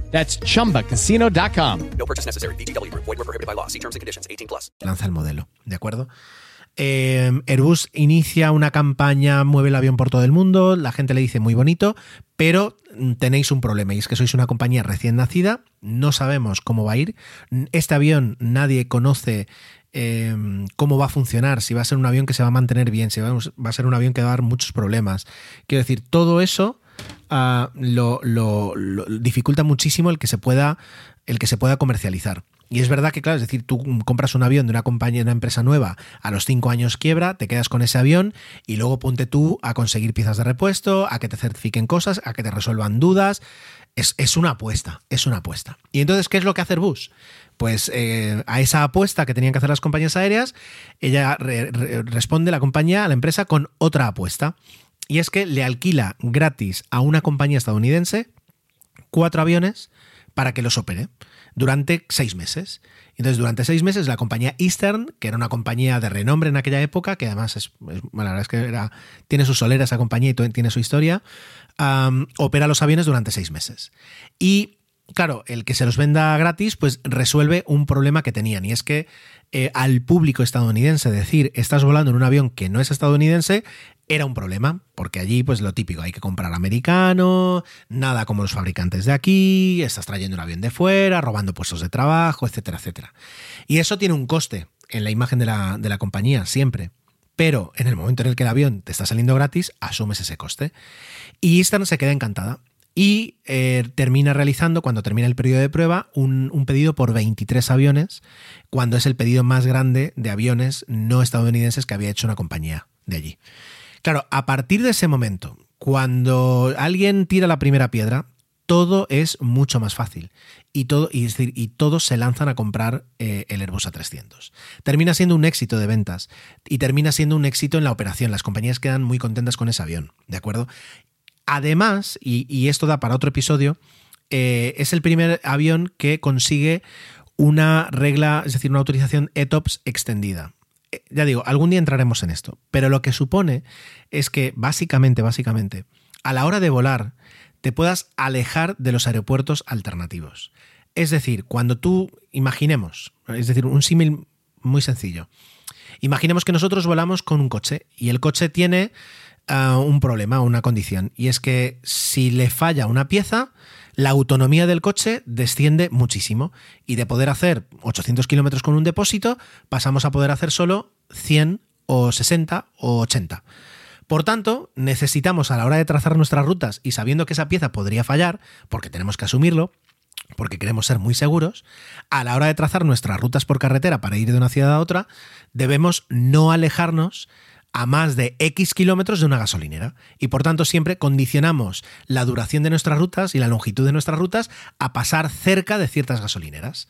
That's chumbacasino.com. No purchase necessary. BGW. Void were prohibited by law. See terms and conditions 18 plus. Lanza el modelo, ¿de acuerdo? Eh, Airbus inicia una campaña, mueve el avión por todo el mundo, la gente le dice muy bonito, pero tenéis un problema y es que sois una compañía recién nacida, no sabemos cómo va a ir. Este avión nadie conoce eh, cómo va a funcionar, si va a ser un avión que se va a mantener bien, si va a ser un avión que va a dar muchos problemas. Quiero decir, todo eso Lo, dificulta muchísimo el que se pueda el que se pueda comercializar. Y es verdad que, claro, es decir, tú compras un avión de una compañía, una empresa nueva, a los cinco años quiebra, te quedas con ese avión y luego ponte tú a conseguir piezas de repuesto, a que te certifiquen cosas, a que te resuelvan dudas. Es, una apuesta, es una apuesta. Y entonces, ¿qué es lo que hace Airbus? Pues eh, a esa apuesta que tenían que hacer las compañías aéreas, ella responde la compañía, a la empresa, con otra apuesta y es que le alquila gratis a una compañía estadounidense cuatro aviones para que los opere durante seis meses. Entonces, durante seis meses, la compañía Eastern, que era una compañía de renombre en aquella época, que además es, bueno, la verdad es que tiene su solera esa compañía y tiene su historia, opera los aviones durante seis meses. Y claro, el que se los venda gratis, pues resuelve un problema que tenían, y es que eh, al público estadounidense decir estás volando en un avión que no es estadounidense era un problema, porque allí pues lo típico, hay que comprar americano, nada como los fabricantes de aquí, estás trayendo un avión de fuera, robando puestos de trabajo, etcétera, etcétera. Y eso tiene un coste en la imagen de la, de la compañía, siempre. Pero en el momento en el que el avión te está saliendo gratis, asumes ese coste. Y Eastern se queda encantada y eh, termina realizando, cuando termina el periodo de prueba, un, un, pedido por 23 aviones, cuando es el pedido más grande de aviones no estadounidenses que había hecho una compañía de allí. Claro, a partir de ese momento, cuando alguien tira la primera piedra, todo es mucho más fácil. Y, todo, y, decir, y todos se lanzan a comprar eh, el Airbus A300. Termina siendo un éxito de ventas y termina siendo un éxito en la operación. Las compañías quedan muy contentas con ese avión, ¿de acuerdo? Además, y, y esto da para otro episodio, eh, es el primer avión que consigue una regla, es decir, una autorización ETOPS extendida. Eh, Ya digo, algún día entraremos en esto, pero lo que supone es que básicamente, básicamente, a la hora de volar, te puedas alejar de los aeropuertos alternativos. Es decir, cuando tú, imaginemos, es decir, un símil muy sencillo. Imaginemos que nosotros volamos con un coche y el coche tiene uh, un problema, una condición, y es que si le falla una pieza, la autonomía del coche desciende muchísimo y de poder hacer 800 kilómetros con un depósito pasamos a poder hacer solo 100 o 60 o 80. Por tanto, necesitamos a la hora de trazar nuestras rutas y sabiendo que esa pieza podría fallar, porque tenemos que asumirlo, porque queremos ser muy seguros, a la hora de trazar nuestras rutas por carretera para ir de una ciudad a otra, debemos no alejarnos a más de X kilómetros de una gasolinera. Y por tanto siempre condicionamos la duración de nuestras rutas y la longitud de nuestras rutas a pasar cerca de ciertas gasolineras.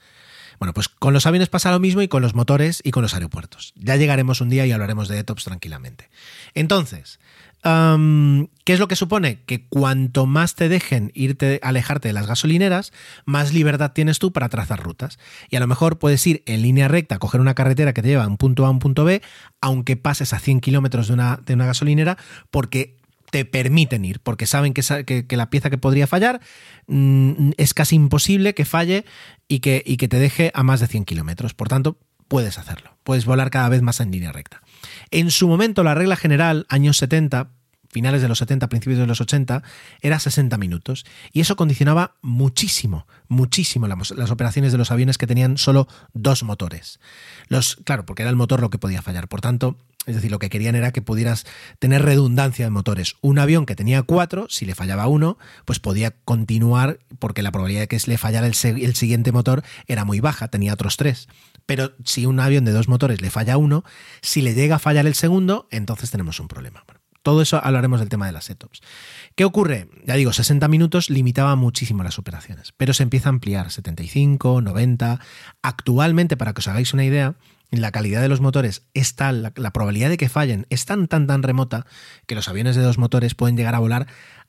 Bueno, pues con los aviones pasa lo mismo y con los motores y con los aeropuertos. Ya llegaremos un día y hablaremos de ETOPS tranquilamente. Entonces, ¿qué es lo que supone? Que cuanto más te dejen irte, alejarte de las gasolineras, más libertad tienes tú para trazar rutas. Y a lo mejor puedes ir en línea recta, coger una carretera que te lleva de un punto A a un punto B, aunque pases a 100 kilómetros de una, de una gasolinera, porque te permiten ir, porque saben que, que, la pieza que podría fallar mmm, es casi imposible que falle y que, y que te deje a más de 100 kilómetros. Por tanto, puedes hacerlo. Puedes volar cada vez más en línea recta. En su momento, la regla general, años 70, finales de los 70, principios de los 80, era 60 minutos. Y eso condicionaba muchísimo, muchísimo las, operaciones de los aviones que tenían solo dos motores. Los, claro, porque era el motor lo que podía fallar. Por tanto, es decir, lo que querían era que pudieras tener redundancia de motores. Un avión que tenía cuatro, si le fallaba uno, pues podía continuar porque la probabilidad de que le fallara el siguiente motor era muy baja, tenía otros tres. Pero si un avión de dos motores le falla uno, si le llega a fallar el segundo, entonces tenemos un problema. Todo eso hablaremos del tema de las setups. ¿Qué ocurre? Ya digo, 60 minutos limitaba muchísimo las operaciones, pero se empieza a ampliar 75, 90. Actualmente, para que os hagáis una idea, la calidad de los motores es tal, la, la, probabilidad de que fallen es tan, tan, tan remota que los aviones de dos motores pueden llegar a volar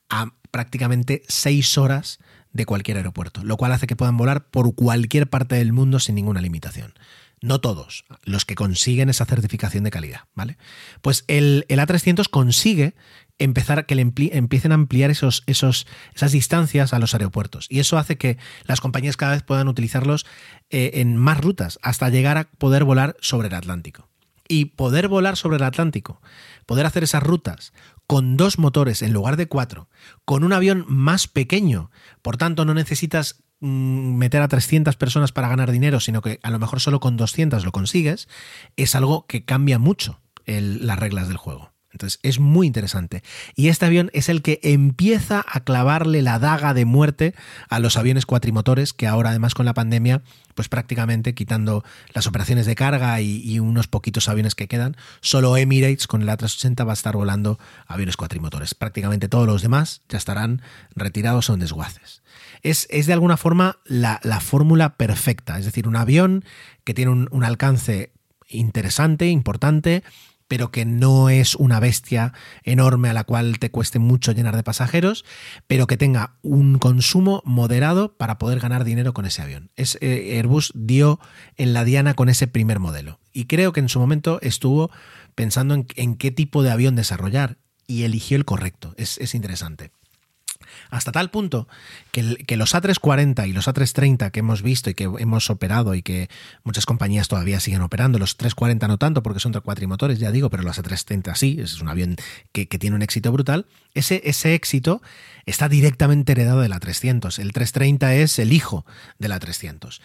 a prácticamente 6 horas de cualquier aeropuerto, lo cual hace que puedan volar por cualquier parte del mundo sin ninguna limitación. No todos, los que consiguen esa certificación de calidad, ¿vale? Pues el, el A300 consigue empezar a que le empiecen a ampliar esos, esos, esas distancias a los aeropuertos. Y eso hace que las compañías cada vez puedan utilizarlos eh, en más rutas hasta llegar a poder volar sobre el Atlántico. Y poder volar sobre el Atlántico, poder hacer esas rutas con dos motores en lugar de cuatro, con un avión más pequeño, por tanto no necesitas mm, meter a 300 personas para ganar dinero, sino que a lo mejor solo con 200 lo consigues, es algo que cambia mucho las reglas del juego. Entonces es muy interesante. Y este avión es el que empieza a clavarle la daga de muerte a los aviones cuatrimotores, que ahora además con la pandemia, pues prácticamente quitando las operaciones de carga y, unos poquitos aviones que quedan, solo Emirates con el A380 va a estar volando aviones cuatrimotores. Prácticamente todos los demás ya estarán retirados o en desguaces. Es, es de alguna forma la, la fórmula perfecta, es decir, un avión que tiene un alcance interesante, importante, pero que no es una bestia enorme a la cual te cueste mucho llenar de pasajeros, pero que tenga un consumo moderado para poder ganar dinero con ese avión. Eh, Airbus dio en la diana con ese primer modelo y creo que en su momento estuvo pensando en, en qué tipo de avión desarrollar y eligió el correcto. Es, es interesante hasta tal punto que, los A340 y los A330 que hemos visto y que hemos operado y que muchas compañías todavía siguen operando, los 340 no tanto porque son cuatrimotores, ya digo, pero los A330 sí, es un avión que, tiene un éxito brutal, ese, ese, éxito está directamente heredado del A300. El 330 es el hijo del A300.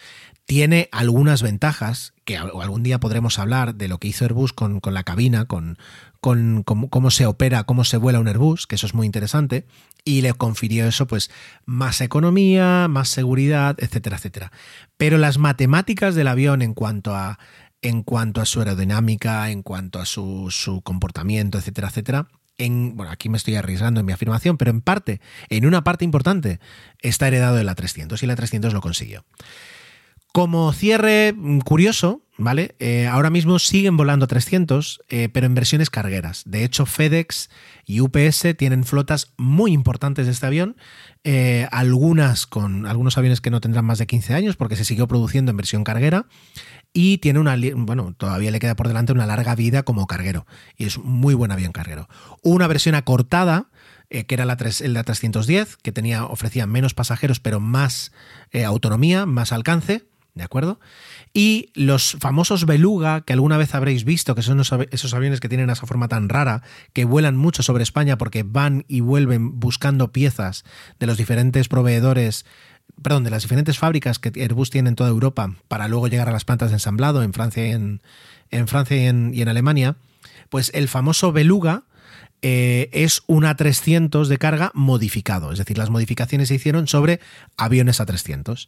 Tiene algunas ventajas que algún día podremos hablar de lo que hizo Airbus con, con la cabina, con, con, con, cómo se opera, cómo se vuela un Airbus, que eso es muy interesante, y le confirió eso, pues, más economía, más seguridad, etcétera, etcétera. Pero las matemáticas del avión en cuanto a, en cuanto a su aerodinámica, en cuanto a su, su comportamiento, etcétera, etcétera, en, bueno, aquí me estoy arriesgando en mi afirmación, pero en parte, en una parte importante, está heredado de la 300 y la 300 lo consiguió. Como cierre curioso, ¿vale? Eh, ahora mismo siguen volando 300, eh, pero en versiones cargueras. De hecho, FedEx y UPS tienen flotas muy importantes de este avión, eh, algunas con algunos aviones que no tendrán más de 15 años porque se siguió produciendo en versión carguera y tiene una, bueno, todavía le queda por delante una larga vida como carguero y es muy buen avión carguero. Una versión acortada que era la, 3, la 310, que tenía, ofrecía menos pasajeros pero más autonomía, más alcance, ¿de acuerdo? Y los famosos beluga, que alguna vez habréis visto, que son esos aviones que tienen esa forma tan rara, que vuelan mucho sobre España porque van y vuelven buscando piezas de los diferentes proveedores perdón, de las diferentes fábricas que Airbus tiene en toda Europa para luego llegar a las plantas de ensamblado en Francia y en, Francia y en, Alemania, pues el famoso Beluga eh, es un A300 de carga modificado, es decir, las modificaciones se hicieron sobre aviones A300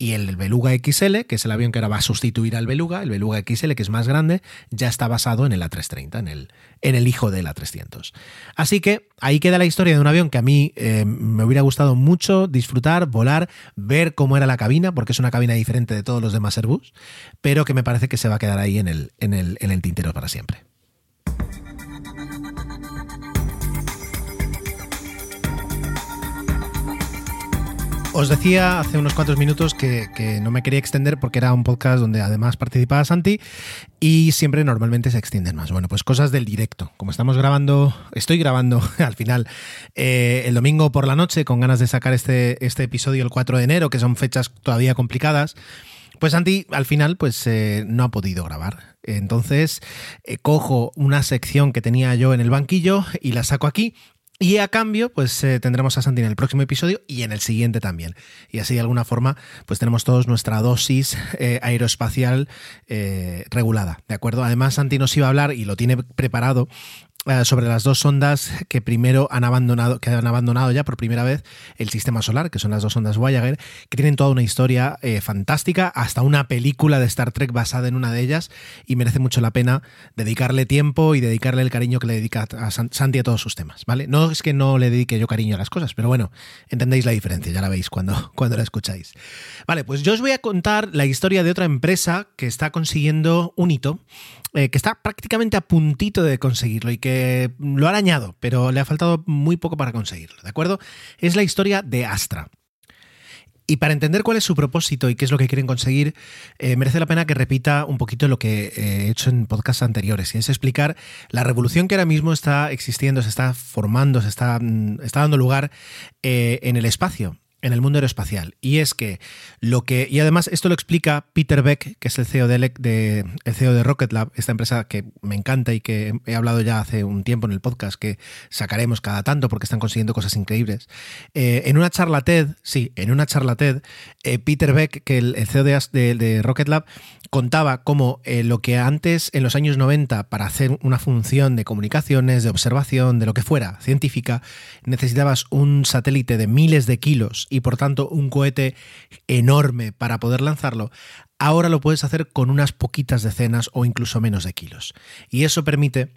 y el Beluga XL, que es el avión que ahora va a sustituir al Beluga, el Beluga XL, que es más grande, ya está basado en el A330, en el, en el hijo del A300. Así que ahí queda la historia de un avión que a mí eh, me hubiera gustado mucho disfrutar, volar, ver cómo era la cabina, porque es una cabina diferente de todos los demás Airbus, pero que me parece que se va a quedar ahí en el, en el, en el tintero para siempre. Os decía hace unos cuantos minutos que, no me quería extender porque era un podcast donde además participaba Santi y siempre normalmente se extienden más. Bueno, pues cosas del directo. Como estamos grabando, estoy grabando al final eh, el domingo por la noche con ganas de sacar este, este episodio el 4 de enero, que son fechas todavía complicadas. Pues Santi al final pues eh, no ha podido grabar. Entonces eh, cojo una sección que tenía yo en el banquillo y la saco aquí y a cambio, pues eh, tendremos a Santi en el próximo episodio y en el siguiente también. Y así de alguna forma, pues tenemos todos nuestra dosis eh, aeroespacial eh, regulada, ¿de acuerdo? Además, Santi nos iba a hablar y lo tiene preparado sobre las dos sondas que primero han abandonado, que han abandonado ya por primera vez el sistema solar, que son las dos sondas Voyager, que tienen toda una historia eh, fantástica, hasta una película de Star Trek basada en una de ellas, y merece mucho la pena dedicarle tiempo y dedicarle el cariño que le dedica a Santi a todos sus temas, ¿vale? No es que no le dedique yo cariño a las cosas, pero bueno, entendéis la diferencia, ya la veis cuando, cuando la escucháis. Vale, pues yo os voy a contar la historia de otra empresa que está consiguiendo un hito eh, que está prácticamente a puntito de conseguirlo y que lo ha arañado, pero le ha faltado muy poco para conseguirlo, ¿de acuerdo? Es la historia de Astra. Y para entender cuál es su propósito y qué es lo que quieren conseguir, eh, merece la pena que repita un poquito lo que he hecho en podcasts anteriores, y es explicar la revolución que ahora mismo está existiendo, se está formando, se está, mm, dando lugar eh, en el espacio en el mundo aeroespacial. Y es que lo que. Y además, esto lo explica Peter Beck, que es el CEO de, el CEO de Rocket Lab, esta empresa que me encanta y que he hablado ya hace un tiempo en el podcast, que sacaremos cada tanto porque están consiguiendo cosas increíbles. Eh, en una charla TED, sí, en una charla TED, eh, Peter Beck, que el, el CEO de, de, Rocket Lab, contaba cómo eh, lo que antes, en los años 90, para hacer una función de comunicaciones, de observación, de lo que fuera, científica, necesitabas un satélite de miles de kilos y por tanto un cohete enorme para poder lanzarlo, ahora lo puedes hacer con unas poquitas decenas o incluso menos de kilos. Y eso permite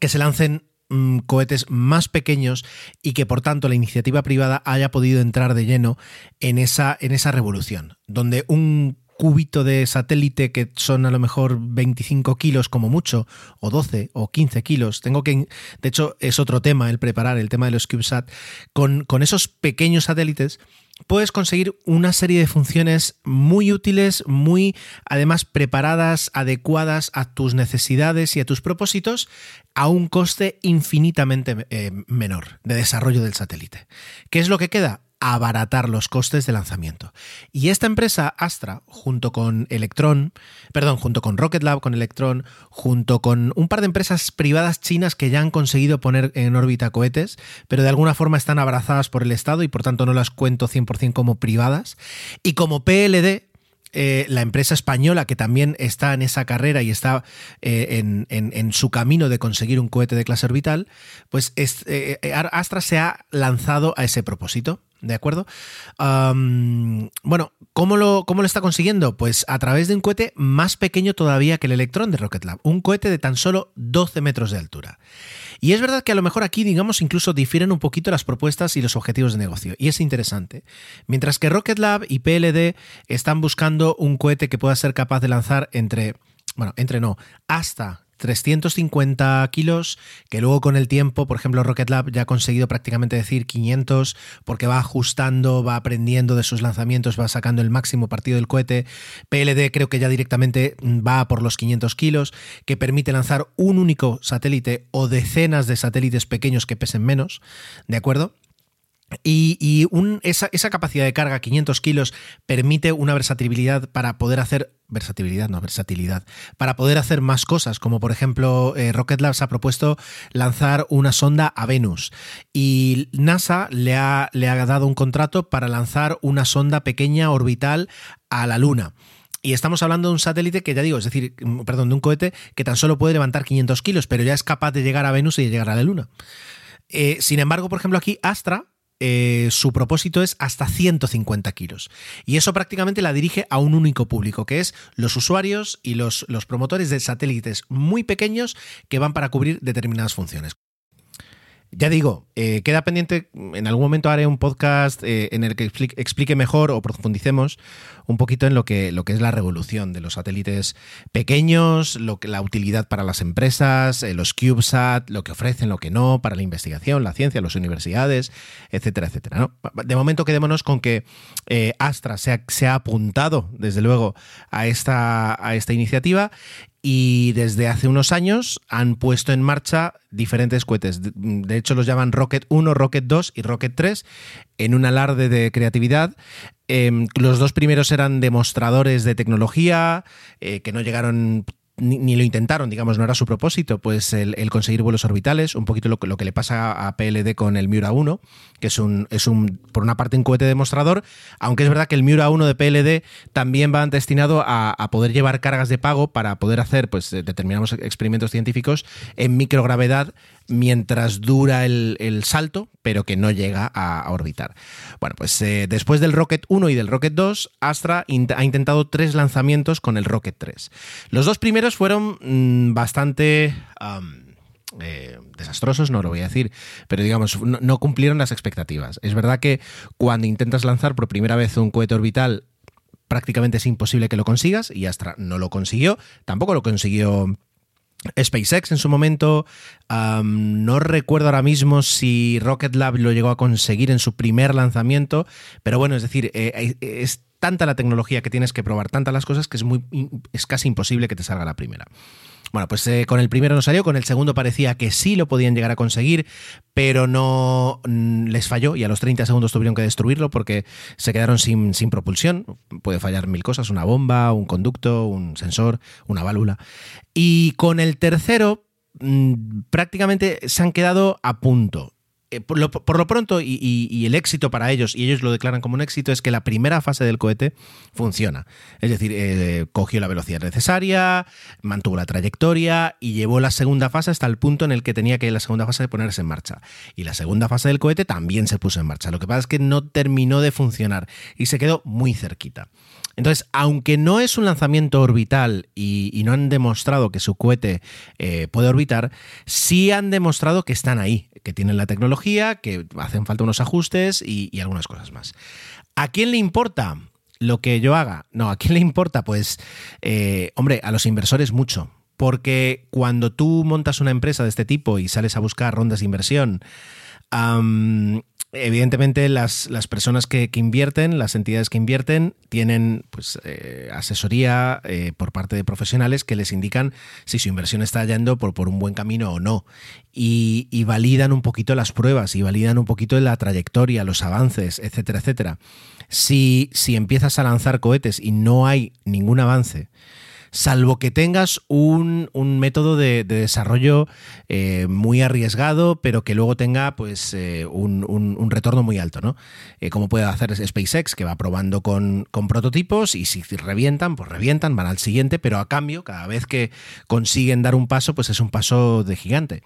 que se lancen mm, cohetes más pequeños y que por tanto la iniciativa privada haya podido entrar de lleno en esa, en esa revolución, donde un cúbito de satélite que son a lo mejor 25 kilos como mucho, o 12 o 15 kilos. Tengo que, de hecho, es otro tema el preparar, el tema de los CubeSat. Con, con esos pequeños satélites puedes conseguir una serie de funciones muy útiles, muy además preparadas, adecuadas a tus necesidades y a tus propósitos a un coste infinitamente eh, menor de desarrollo del satélite. ¿Qué es lo que queda? Abaratar los costes de lanzamiento. Y esta empresa, Astra, junto con Electron, perdón, junto con Rocket Lab, con Electron, junto con un par de empresas privadas chinas que ya han conseguido poner en órbita cohetes, pero de alguna forma están abrazadas por el Estado y por tanto no las cuento 100% como privadas, y como PLD, eh, la empresa española que también está en esa carrera y está eh, en, su camino de conseguir un cohete de clase orbital, pues eh, Astra se ha lanzado a ese propósito, ¿De acuerdo? Bueno, ¿cómo lo, ¿cómo lo está consiguiendo? Pues a través de un cohete más pequeño todavía que el Electron de Rocket Lab. Un cohete de tan solo 12 metros de altura. Y es verdad que a lo mejor aquí, digamos, incluso difieren un poquito las propuestas y los objetivos de negocio. Y es interesante. Mientras que Rocket Lab y PLD están buscando un cohete que pueda ser capaz de lanzar entre, bueno, entre no, hasta 350 kilos, que luego con el tiempo, por ejemplo, Rocket Lab ya ha conseguido prácticamente decir 500, porque va ajustando, va aprendiendo de sus lanzamientos, va sacando el máximo partido del cohete. PLD creo que ya directamente va por los 500 kilos, que permite lanzar un único satélite o decenas de satélites pequeños que pesen menos, ¿de acuerdo? Y, esa, capacidad de carga, 500 kilos, permite una versatilidad para poder hacer. Versatilidad, no, versatilidad. Para poder hacer más cosas, como por ejemplo, eh, Rocket Labs ha propuesto lanzar una sonda a Venus. Y NASA le ha, le ha dado un contrato para lanzar una sonda pequeña orbital a la Luna. Y estamos hablando de un satélite que ya digo, es decir, perdón, de un cohete que tan solo puede levantar 500 kilos, pero ya es capaz de llegar a Venus y de llegar a la Luna. Eh, sin embargo, por ejemplo, aquí Astra eh, su propósito es hasta 150 kilos. Y eso prácticamente la dirige a un único público, que es los usuarios y los, los promotores de satélites muy pequeños que van para cubrir determinadas funciones. Ya digo, eh, queda pendiente, en algún momento haré un podcast eh, en el que explique, mejor o profundicemos un poquito en lo que, es la revolución de los satélites pequeños, lo que, la utilidad para las empresas, eh, los CubeSat, lo que ofrecen, lo que no, para la investigación, la ciencia, las universidades, etcétera, etcétera. De momento quedémonos con que Astra se ha, apuntado, desde luego, a esta iniciativa y desde hace unos años han puesto en marcha diferentes cohetes. De hecho, los llaman Rocket 1, Rocket 2 y Rocket 3 en un alarde de creatividad. Em, los dos primeros eran demostradores de tecnología eh, que no llegaron ni, lo intentaron, digamos, no era su propósito, pues el, conseguir vuelos orbitales, un poquito lo, que le pasa a PLD con el Miura 1, que es un, es un, por una parte, un cohete demostrador, aunque es verdad que el Miura 1 de PLD también va destinado a, poder llevar cargas de pago para poder hacer pues, determinados experimentos científicos en microgravedad mientras dura el, salto, pero que no llega a, orbitar. Bueno, pues eh, después del Rocket 1 y del Rocket 2, Astra ha intentado tres lanzamientos con el Rocket 3. Los dos primeros fueron mm, bastante... Eh, desastrosos, no lo voy a decir, pero digamos, no, cumplieron las expectativas. Es verdad que cuando intentas lanzar por primera vez un cohete orbital, prácticamente es imposible que lo consigas, y Astra no lo consiguió, tampoco lo consiguió SpaceX en su momento, no recuerdo ahora mismo si Rocket Lab lo llegó a conseguir en su primer lanzamiento, pero bueno, es decir, eh, eh, es tanta la tecnología que tienes que probar, tantas las cosas que es, muy, es casi imposible que te salga la primera. Bueno, pues eh, con el primero no salió, con el segundo parecía que sí lo podían llegar a conseguir, pero no mm, les falló y a los 30 segundos tuvieron que destruirlo porque se quedaron sin, sin propulsión. Puede fallar mil cosas, una bomba, un conducto, un sensor, una válvula. Y con el tercero mm, prácticamente se han quedado a punto. Eh, por, lo, pronto, y, el éxito para ellos, y ellos lo declaran como un éxito, es que la primera fase del cohete funciona. Es decir, eh, cogió la velocidad necesaria, mantuvo la trayectoria y llevó la segunda fase hasta el punto en el que tenía que la segunda fase ponerse en marcha. Y la segunda fase del cohete también se puso en marcha. Lo que pasa es que no terminó de funcionar y se quedó muy cerquita. Entonces, aunque no es un lanzamiento orbital y, no han demostrado que su cohete eh, puede orbitar, sí han demostrado que están ahí, que tienen la tecnología, que hacen falta unos ajustes y, algunas cosas más. ¿A quién le importa? lo que yo haga. No, ¿a quién le importa? Pues, eh, hombre, a los inversores mucho. Porque cuando tú montas una empresa de este tipo y sales a buscar rondas de inversión, evidentemente las, personas que, invierten, las entidades que invierten, tienen pues, eh, asesoría eh, por parte de profesionales que les indican si su inversión está yendo por, por un buen camino o no. Y, y, validan un poquito las pruebas y validan un poquito la trayectoria, los avances, etcétera, etcétera. Si, si empiezas a lanzar cohetes y no hay ningún avance, salvo que tengas un, método de, desarrollo eh, muy arriesgado, pero que luego tenga pues eh, un, retorno muy alto, ¿no? Eh, como puede hacer SpaceX, que va probando con, con, prototipos y si revientan, pues revientan, van al siguiente, pero a cambio, cada vez que consiguen dar un paso, pues es un paso de gigante.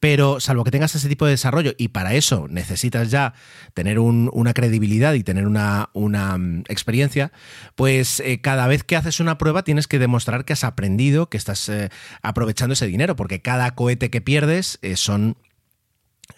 Pero salvo que tengas ese tipo de desarrollo y para eso necesitas ya tener un- una credibilidad y tener una, mm, experiencia, pues eh, cada vez que haces una prueba tienes que demostrar que has aprendido, que estás eh, aprovechando ese dinero, porque cada cohete que pierdes eh, son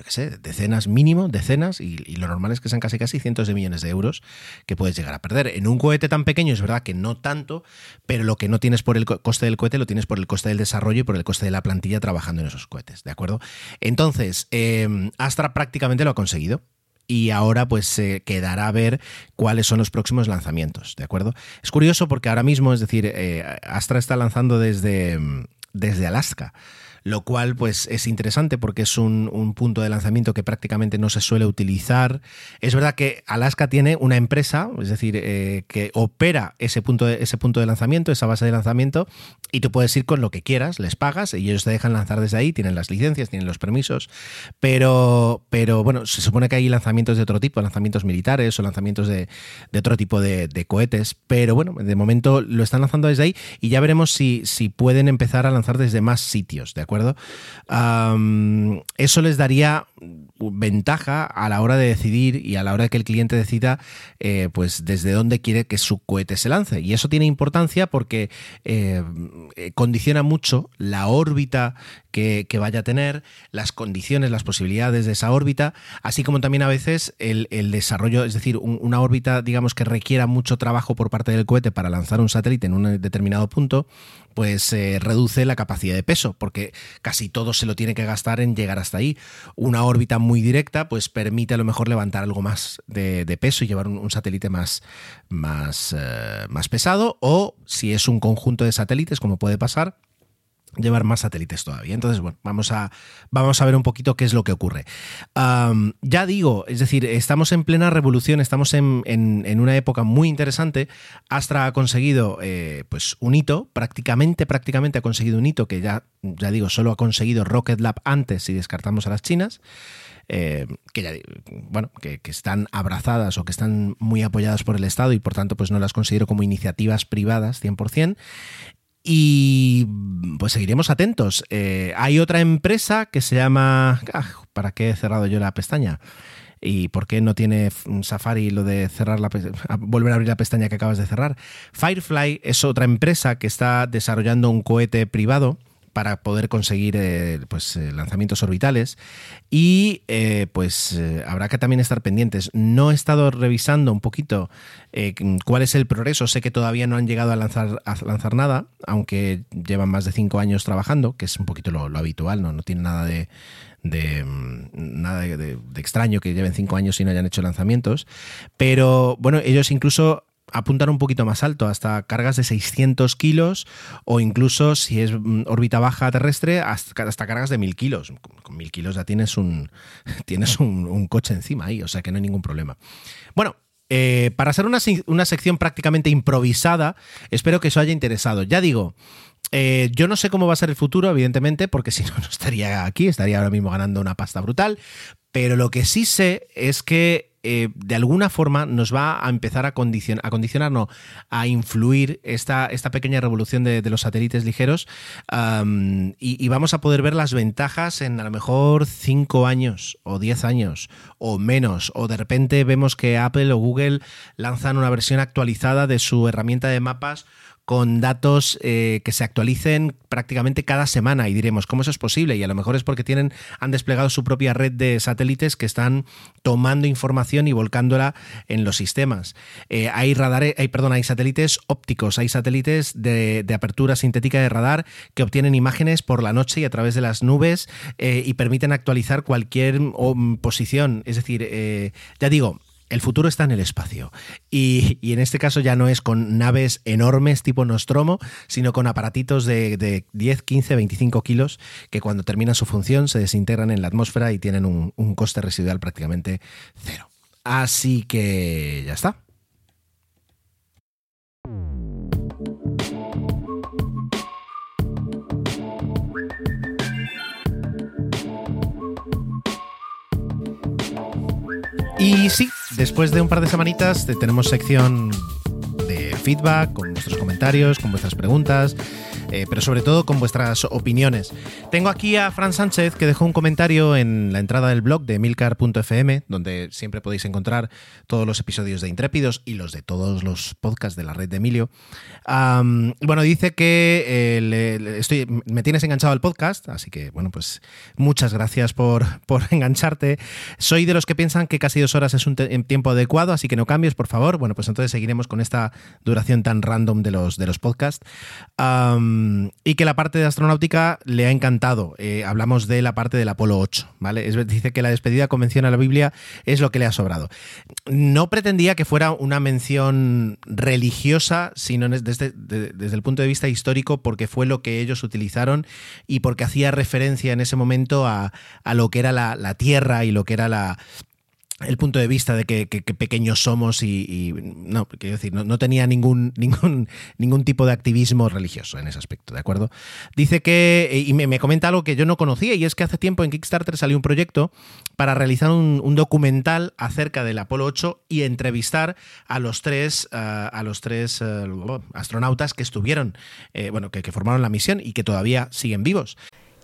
qué sé, decenas mínimo, decenas, y, lo normal es que sean casi casi cientos de millones de euros que puedes llegar a perder. En un cohete tan pequeño es verdad que no tanto, pero lo que no tienes por el co- coste del cohete lo tienes por el coste del desarrollo y por el coste de la plantilla trabajando en esos cohetes, ¿de acuerdo? Entonces, eh, Astra prácticamente lo ha conseguido. Y ahora pues se quedará a ver cuáles son los próximos lanzamientos, ¿de acuerdo? Es curioso porque ahora mismo, es decir, eh, Astra está lanzando desde, desde Alaska lo cual pues es interesante porque es un, un punto de lanzamiento que prácticamente no se suele utilizar. Es verdad que Alaska tiene una empresa, es decir, eh, que opera ese punto, de, ese punto de lanzamiento, esa base de lanzamiento, y tú puedes ir con lo que quieras, les pagas y ellos te dejan lanzar desde ahí, tienen las licencias, tienen los permisos, pero, pero bueno, se supone que hay lanzamientos de otro tipo, lanzamientos militares o lanzamientos de, de otro tipo de, cohetes, pero bueno, de momento lo están lanzando desde ahí y ya veremos si, si pueden empezar a lanzar desde más sitios, ¿de? Am, eso les daría ventaja a la hora de decidir y a la hora de que el cliente decida eh, pues desde dónde quiere que su cohete se lance. Y eso tiene importancia porque eh, condiciona mucho la órbita que, vaya a tener las condiciones las posibilidades de esa órbita así como también a veces el, desarrollo es decir un- una órbita digamos que requiera mucho trabajo por parte del cohete para lanzar un satélite en un determinado punto pues eh, reduce la capacidad de peso, porque casi todo se lo tiene que gastar en llegar hasta ahí. Una órbita muy directa, pues permite a lo mejor levantar algo más de, peso y llevar un, un satélite más, más, eh, más pesado, o si es un conjunto de satélites, como puede pasar, llevar más satélites todavía. Entonces, bueno, vamos a, vamos a ver un poquito qué es lo que ocurre. Ya digo, es decir, estamos en plena revolución, estamos en, en- una época muy interesante. Astra ha conseguido pues pues un hito, prácticamente, prácticamente ha conseguido un hito que ya, ya digo, solo ha conseguido Rocket Lab antes si descartamos a las chinas. eh, que ya bueno que, que están abrazadas o que están muy apoyadas por el Estado y por tanto pues no las considero como iniciativas privadas 100% y pues seguiremos atentos. Eh, hay otra empresa que se llama... ah, ¿Para qué he cerrado yo la pestaña? ¿Y por qué no tiene Safari lo de cerrar la volver a abrir la pestaña que acabas de cerrar? Firefly es otra empresa que está desarrollando un cohete privado para poder conseguir eh, pues, eh, lanzamientos orbitales y eh, pues habrá que también estar pendientes. No he estado revisando un poquito cuál es el progreso. Sé que todavía no han llegado a lanzar, lanzar nada, aunque llevan más de cinco años trabajando, que es un poquito lo, habitual, no, no tiene nada de, de mm, nada de extraño que lleven cinco años y no hayan hecho lanzamientos. Pero bueno, ellos incluso apuntan un poquito más alto, hasta cargas de 600 kilos o incluso si es mm, órbita baja terrestre, hasta, hasta cargas de 1000 kilos. Con, con 1000 kilos ya tienes un, tienes un, coche encima ahí, o sea que no hay ningún problema. Bueno, eh, para ser una, una sección prácticamente improvisada, espero que eso haya interesado. Ya digo, eh, yo no sé cómo va a ser el futuro, evidentemente, porque si no, no estaría aquí, estaría ahora mismo ganando una pasta brutal. Pero lo que sí sé es que eh, de alguna forma nos va a empezar a, condicion- a condicionar, no, a influir esta, esta pequeña revolución de, los satélites ligeros y, y vamos a poder ver las ventajas en a lo mejor 5 años o 10 años o menos. O de repente vemos que Apple o Google lanzan una versión actualizada de su herramienta de mapas con datos eh, que se actualicen prácticamente cada semana y diremos cómo eso es posible y a lo mejor es porque tienen han desplegado su propia red de satélites que están tomando información y volcándola en los sistemas. Eh, hay radares hay perdón hay satélites ópticos hay satélites de, de apertura sintética de radar que obtienen imágenes por la noche y a través de las nubes eh, y permiten actualizar cualquier oh, posición. Es decir ya digo el futuro está en el espacio. Y, en este caso ya no es con naves enormes tipo Nostromo, sino con aparatitos de, de 10, 15, 25 kilos que cuando terminan su función se desintegran en la atmósfera y tienen un, un coste residual prácticamente cero. Así que ya está. Y sí, después de un par de semanitas te- tenemos sección de feedback, con vuestros comentarios, con vuestras preguntas. Eh, pero sobre todo con vuestras opiniones. Tengo aquí a Fran Sánchez que dejó un comentario en la entrada del blog de milcar.fm, donde siempre podéis encontrar todos los episodios de Intrépidos y los de todos los podcasts de la red de Emilio. Bueno, dice que eh, estoy, me tienes enganchado al podcast, así que bueno, pues muchas gracias por, por engancharte. Soy de los que piensan que casi dos horas es un tiempo adecuado, así que no cambies, por favor. Bueno, pues entonces seguiremos con esta duración tan random de los, de los podcasts. Y que la parte de astronáutica le ha encantado. Eh, hablamos de la parte del Apolo 8, ¿vale? Es, dice que la despedida convención a la Biblia es lo que le ha sobrado. No pretendía que fuera una mención religiosa, sino desde, de- desde el punto de vista histórico, porque fue lo que ellos utilizaron y porque hacía referencia en ese momento a, a lo que era la, la Tierra y lo que era la, el punto de vista de que, que- que pequeños somos y, no, quiero decir, no, no tenía ningún, ningún, ningún tipo de activismo religioso en ese aspecto, ¿de acuerdo? Dice que, eh, y me, me comenta algo que yo no conocía, y es que hace tiempo en Kickstarter salió un proyecto para realizar un, un documental acerca del Apolo 8 y entrevistar a los tres, ah, a los tres eh, astronautas que estuvieron, eh, bueno, que, que formaron la misión y que todavía siguen vivos.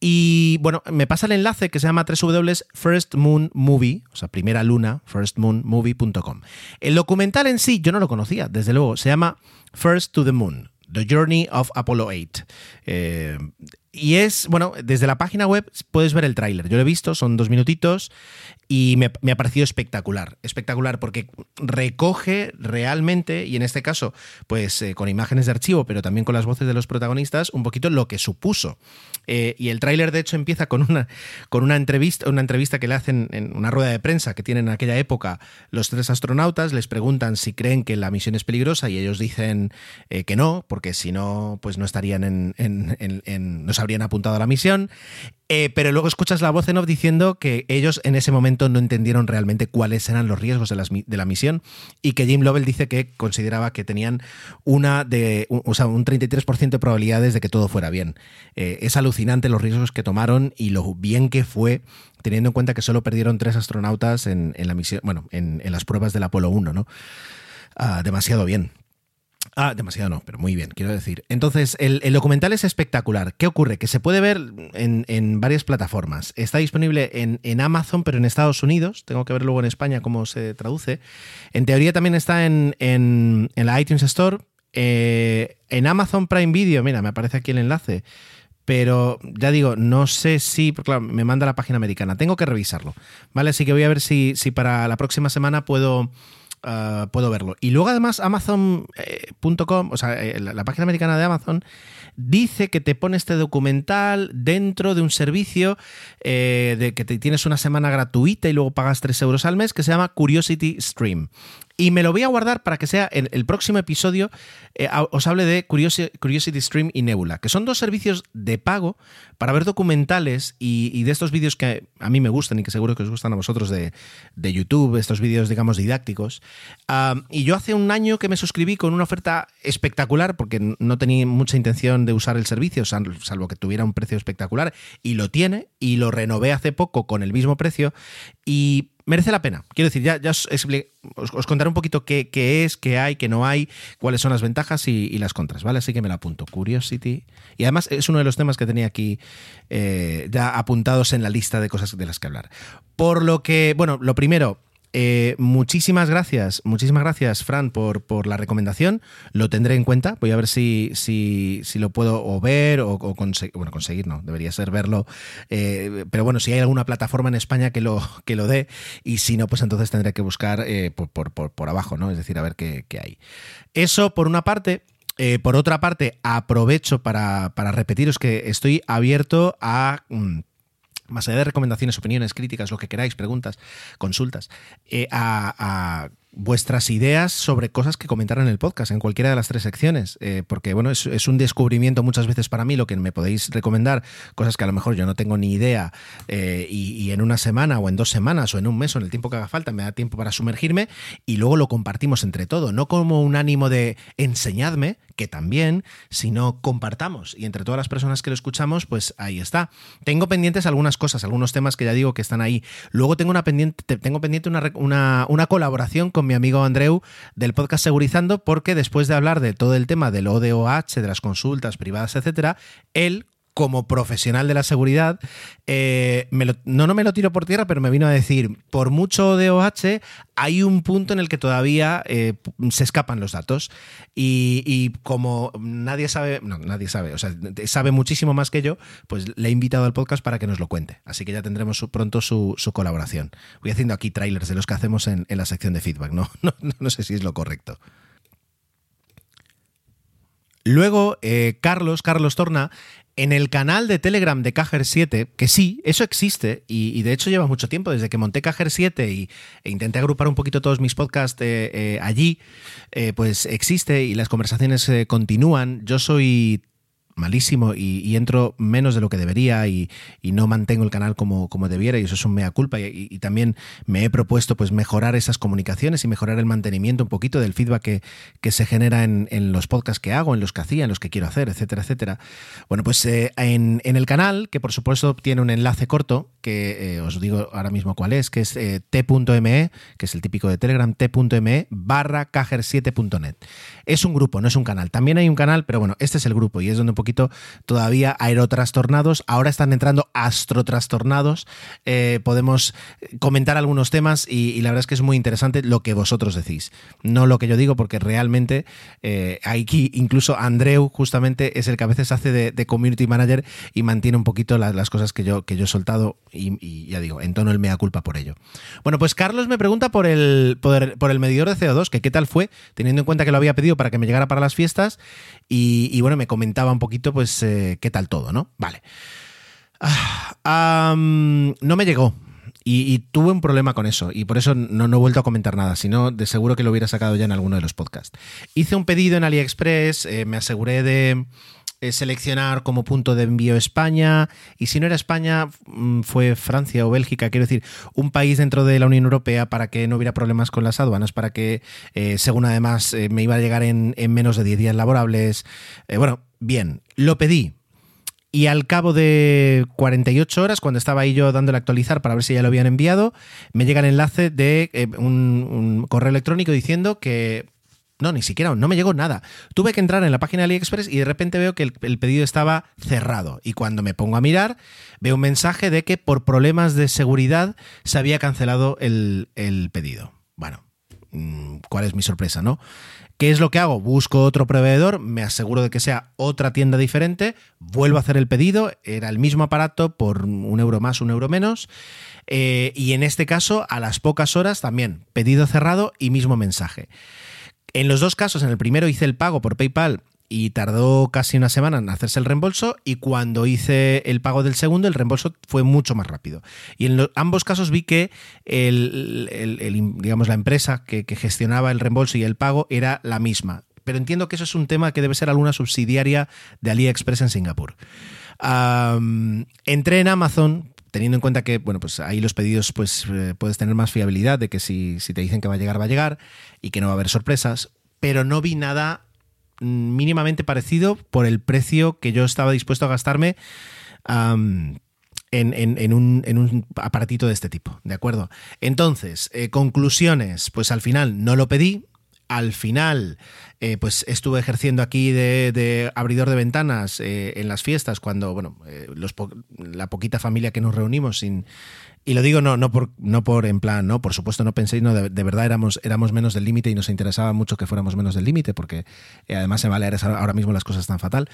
Y bueno, me pasa el enlace que se llama www.firstmoonmovie, o sea, primera luna, firstmoonmovie.com. El documental en sí, yo no lo conocía, desde luego, se llama First to the Moon. The Journey of Apollo 8. Eh, y es, bueno, desde la página web puedes ver el tráiler. Yo lo he visto, son dos minutitos y me, ha parecido espectacular. Espectacular porque recoge realmente, y en este caso, pues eh, con imágenes de archivo, pero también con las voces de los protagonistas, un poquito lo que supuso. Eh, y el tráiler, de hecho, empieza con una, con una entrevista, una entrevista que le hacen en una rueda de prensa que tienen en aquella época los tres astronautas, les preguntan si creen que la misión es peligrosa y ellos dicen eh, que no, porque si no, pues no estarían en, habrían apuntado a la misión. Eh, pero luego escuchas la voz en off diciendo que ellos en ese momento no entendieron realmente cuáles eran los riesgos de, la misión y que Jim Lovell dice que consideraba que tenían una de, o sea, un 33% de probabilidades de que todo fuera bien. Eh, es alucinante los riesgos que tomaron y lo bien que fue teniendo en cuenta que solo perdieron tres astronautas en, la misión, bueno, en, en, las pruebas del Apolo 1, ¿no? Ah, demasiado bien. Ah, demasiado no, pero muy bien, quiero decir. Entonces, el, documental es espectacular. ¿Qué ocurre? Que se puede ver en, en varias plataformas. Está disponible en, en, Amazon, pero en Estados Unidos. Tengo que ver luego en España cómo se traduce. En teoría también está en, en la iTunes Store. Eh, en Amazon Prime Video, mira, me aparece aquí el enlace. Pero ya digo, no sé si, porque me manda la página americana. Tengo que revisarlo. ¿Vale? Así que voy a ver si, si para la próxima semana puedo uh, puedo verlo. Y luego además Amazon.com, eh, o sea, eh, la, la, página americana de Amazon, dice que te pone este documental dentro de un servicio eh, de que te tienes una semana gratuita y luego pagas 3 euros al mes que se llama Curiosity Stream. Y me lo voy a guardar para que sea en el próximo episodio eh, os hable de Curiosity, Stream y Nebula, que son dos servicios de pago para ver documentales y, de estos vídeos que a mí me gustan y que seguro que os gustan a vosotros de, YouTube, estos vídeos, digamos, didácticos. y yo hace un año que me suscribí con una oferta espectacular, porque no tenía mucha intención de usar el servicio, salvo que tuviera un precio espectacular, y lo tiene, y lo renové hace poco con el mismo precio, y merece la pena. Quiero decir, ya, os, os, contaré un poquito qué, es, qué hay, qué no hay, cuáles son las ventajas y, las contras, ¿vale? Así que me la apunto. Curiosity. Y además es uno de los temas que tenía aquí eh, ya apuntados en la lista de cosas de las que hablar. Por lo que, bueno, lo primero, eh, muchísimas gracias, muchísimas gracias, Fran, por, por, la recomendación. Lo tendré en cuenta. Voy a ver si, si, si lo puedo o ver o, conseguir. Bueno, conseguir no, debería ser verlo. Eh, pero bueno, si hay alguna plataforma en España que lo, que lo dé, y si no, pues entonces tendré que buscar eh, por, por, por, abajo, ¿no? Es decir, a ver qué, qué hay. Eso por una parte. por otra parte, aprovecho para, para, repetiros que estoy abierto a. Mm, más allá de recomendaciones, opiniones, críticas, lo que queráis, preguntas, consultas, eh, a, vuestras ideas sobre cosas que comentar en el podcast, en cualquiera de las tres secciones, eh, porque bueno, es, un descubrimiento muchas veces para mí lo que me podéis recomendar, cosas que a lo mejor yo no tengo ni idea eh, y, en una semana o en dos semanas o en un mes o en el tiempo que haga falta me da tiempo para sumergirme y luego lo compartimos entre todo, no como un ánimo de enseñadme, que también, si no compartamos y entre todas las personas que lo escuchamos, pues ahí está. Tengo pendientes algunas cosas, algunos temas que ya digo que están ahí. Luego tengo una pendiente, tengo pendiente una, una, colaboración con mi amigo Andreu del podcast Segurizando, porque después de hablar de todo el tema del ODOH, de las consultas privadas, etcétera, él como profesional de la seguridad, eh, no, no me lo tiro por tierra, pero me vino a decir, por mucho DOH, hay un punto en el que todavía eh, se escapan los datos. Y, como nadie sabe, no, nadie sabe, o sea, sabe muchísimo más que yo, pues le he invitado al podcast para que nos lo cuente. Así que ya tendremos pronto su, colaboración. Voy haciendo aquí trailers de los que hacemos en, la sección de feedback, ¿no? No, sé si es lo correcto. Luego, eh, Carlos, Carlos Torna, en el canal de Telegram de Cajer 7, que sí, eso existe y, de hecho lleva mucho tiempo, desde que monté Cajer 7 y, e intenté agrupar un poquito todos mis podcasts eh, eh, allí, eh, pues existe y las conversaciones continúan. Yo soy malísimo y, entro menos de lo que debería y, no mantengo el canal como, como, debiera y eso es un mea culpa y, también me he propuesto pues mejorar esas comunicaciones y mejorar el mantenimiento un poquito del feedback que, que se genera en, en, los podcasts que hago, en los que hacía, en los que quiero hacer, etcétera, etcétera. Bueno, pues eh, en, en, el canal, que por supuesto tiene un enlace corto, que eh, os digo ahora mismo cuál es, que es eh, t.me, que es el típico de Telegram, t.me barra cajer7.net. Es un grupo, no es un canal. También hay un canal, pero bueno, este es el grupo y es donde un poquito todavía aerotrastornados. Ahora están entrando astrotrastornados. Eh, podemos comentar algunos temas y, la verdad es que es muy interesante lo que vosotros decís. No lo que yo digo, porque realmente eh, aquí incluso Andreu justamente es el que a veces hace de, community manager y mantiene un poquito las, cosas que yo, que yo he soltado y, ya digo, en tono el mea culpa por ello. Bueno, pues Carlos me pregunta por el, por, por el medidor de CO2, que qué tal fue, teniendo en cuenta que lo había pedido para que me llegara para las fiestas y, bueno, me comentaba un poquito pues eh, qué tal todo, ¿no? Vale. Ah, no me llegó, y, tuve un problema con eso y por eso no, no, he vuelto a comentar nada, sino de seguro que lo hubiera sacado ya en alguno de los podcasts. Hice un pedido en AliExpress, eh, me aseguré de, seleccionar como punto de envío España y si no era España mm, fue Francia o Bélgica, quiero decir, un país dentro de la Unión Europea para que no hubiera problemas con las aduanas, para que, eh, según además eh, me iba a llegar en, menos de 10 días laborables. bueno, bien, lo pedí. Y al cabo de 48 horas, cuando estaba ahí yo dándole a actualizar para ver si ya lo habían enviado, me llega el enlace de un correo electrónico diciendo que no, ni siquiera, no me llegó nada. Tuve que entrar en la página de AliExpress y de repente veo que el, pedido estaba cerrado. Y cuando me pongo a mirar, veo un mensaje de que por problemas de seguridad se había cancelado el, pedido. Bueno, mm, ¿cuál es mi sorpresa, no? ¿Qué es lo que hago? Busco otro proveedor, me aseguro de que sea otra tienda diferente, vuelvo a hacer el pedido, era el mismo aparato por un euro más, un euro menos, eh, y en este caso, a las pocas horas también, pedido cerrado y mismo mensaje. En los dos casos, en el primero hice el pago por PayPal y tardó casi una semana en hacerse el reembolso y cuando hice el pago del segundo el reembolso fue mucho más rápido. Y en ambos casos vi que el, digamos, la empresa que, gestionaba el reembolso y el pago era la misma. Pero entiendo que eso es un tema que debe ser alguna subsidiaria de AliExpress en Singapur. entré en Amazon teniendo en cuenta que, bueno, pues ahí los pedidos pues eh, puedes tener más fiabilidad de que si, si te dicen que va a llegar, va a llegar y que no va a haber sorpresas, pero no vi nada mínimamente parecido por el precio que yo estaba dispuesto a gastarme en, un, aparatito de este tipo, ¿de acuerdo? Entonces, eh, conclusiones, pues al final no lo pedí, al final, eh, pues estuve ejerciendo aquí de, abridor de ventanas eh, en las fiestas, cuando, bueno, la poquita familia que nos reunimos sin, y lo digo no, no, por, no por en plan, no, por supuesto no penséis, no, de, verdad éramos, éramos menos del límite y nos interesaba mucho que fuéramos menos del límite, porque eh, además en Baleares ahora mismo las cosas están fatal.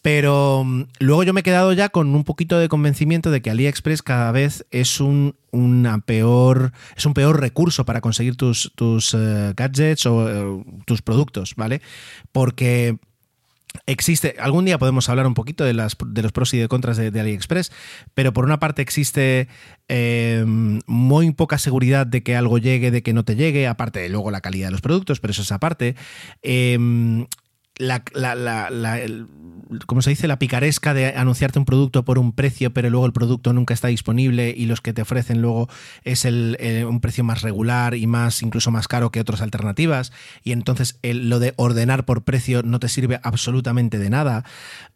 Pero mm, luego yo me he quedado ya con un poquito de convencimiento de que AliExpress cada vez es un, una peor, es un peor recurso para conseguir tus, tus eh, gadgets o eh, tus productos, ¿vale? Porque Existe, algún día podemos hablar un poquito de, las, de los pros y de contras de, AliExpress, pero por una parte existe eh, muy poca seguridad de que algo llegue, de que no te llegue, aparte de luego la calidad de los productos, pero eso es aparte. Eh, la, la, la, ¿cómo se dice? La picaresca de anunciarte un producto por un precio, pero luego el producto nunca está disponible y los que te ofrecen luego es el, eh, un precio más regular y más, incluso más caro que otras alternativas. Y entonces lo de ordenar por precio no te sirve absolutamente de nada.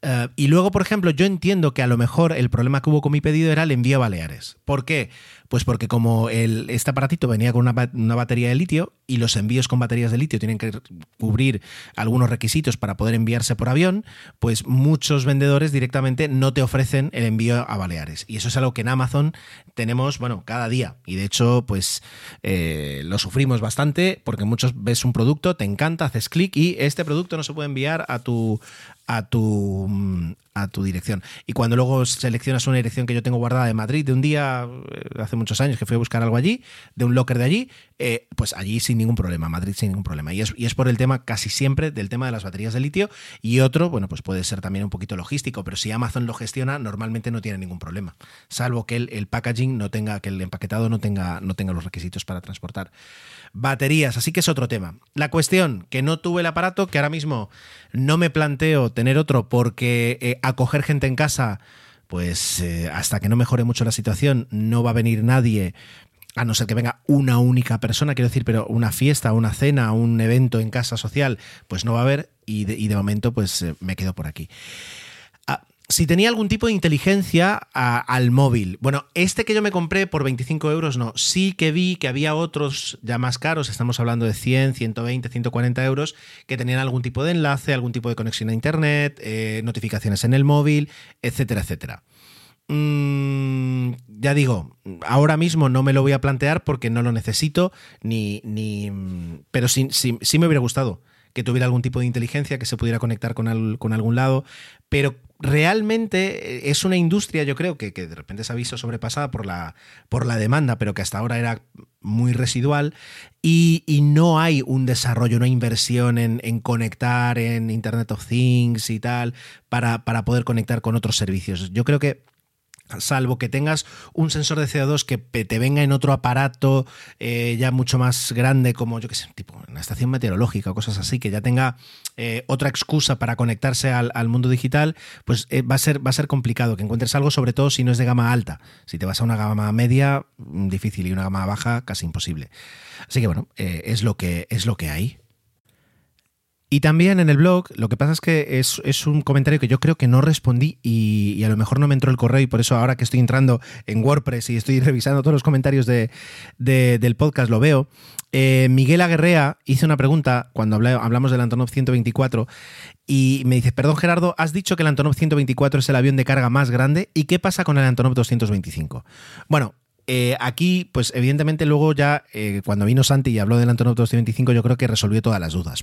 Eh, y luego, por ejemplo, yo entiendo que a lo mejor el problema que hubo con mi pedido era el envío a Baleares. ¿Por qué? Pues porque como el, este aparatito venía con una, una, batería de litio y los envíos con baterías de litio tienen que cubrir algunos requisitos para poder enviarse por avión, pues muchos vendedores directamente no te ofrecen el envío a Baleares. Y eso es algo que en Amazon tenemos, bueno, cada día. Y de hecho, pues eh, lo sufrimos bastante porque muchos ves un producto, te encanta, haces clic y este producto no se puede enviar a tu, a tu, mm, a tu dirección. Y cuando luego seleccionas una dirección que yo tengo guardada de Madrid, de un día, eh, hace muchos años que fui a buscar algo allí, de un locker de allí, eh, pues allí sin ningún problema, Madrid sin ningún problema. Y es, y es por el tema casi siempre del tema de las baterías de litio. Y otro, bueno, pues puede ser también un poquito logístico, pero si Amazon lo gestiona, normalmente no tiene ningún problema. Salvo que el, el packaging no tenga, que el empaquetado no tenga, no tenga los requisitos para transportar baterías, así que es otro tema. La cuestión, que no tuve el aparato, que ahora mismo no me planteo tener otro porque eh, acoger gente en casa, pues eh, hasta que no mejore mucho la situación, no va a venir nadie a no ser que venga una única persona, quiero decir, pero una fiesta, una cena, un evento en casa social, pues no va a haber y de, momento pues eh, me quedo por aquí si tenía algún tipo de inteligencia al móvil. Bueno, este que yo me compré por 25 euros, no. Sí que vi que había otros ya más caros, estamos hablando de 100, 120, 140 euros, que tenían algún tipo de enlace, algún tipo de conexión a Internet, eh, notificaciones en el móvil, etcétera, etcétera. Mm, ya digo, ahora mismo no me lo voy a plantear porque no lo necesito, ni, ni pero sí, sí, sí me hubiera gustado que tuviera algún tipo de inteligencia, que se pudiera conectar con, con algún lado, pero realmente eh, es una industria, yo creo, que, de repente se ha visto sobrepasada por la, por la demanda, pero que hasta ahora era muy residual y, no hay un desarrollo, una inversión en, en, conectar en Internet of Things y tal para, para poder conectar con otros servicios. Yo creo que salvo que tengas un sensor de CO2 que te venga en otro aparato eh, ya mucho más grande, como yo que sé, tipo una estación meteorológica o cosas así, que ya tenga eh, otra excusa para conectarse al, mundo digital, pues eh, va, a ser, va a ser complicado que encuentres algo, sobre todo si no es de gama alta. Si te vas a una gama media, mm, difícil, y una gama baja, casi imposible. Así que bueno, es, lo que, es lo que hay. Y también en el blog, lo que pasa es que es, un comentario que yo creo que no respondí y, a lo mejor no me entró el correo y por eso ahora que estoy entrando en WordPress y estoy revisando todos los comentarios de, del podcast lo veo. Eh, Miguel Aguerrea hizo una pregunta cuando hablamos del Antonov 124 y me dice, perdón Gerardo, has dicho que el Antonov 124 es el avión de carga más grande y ¿qué pasa con el Antonov 225? Bueno, eh, aquí, pues evidentemente luego ya, eh, cuando vino Santi y habló del Antonov 225, yo creo que resolvió todas las dudas.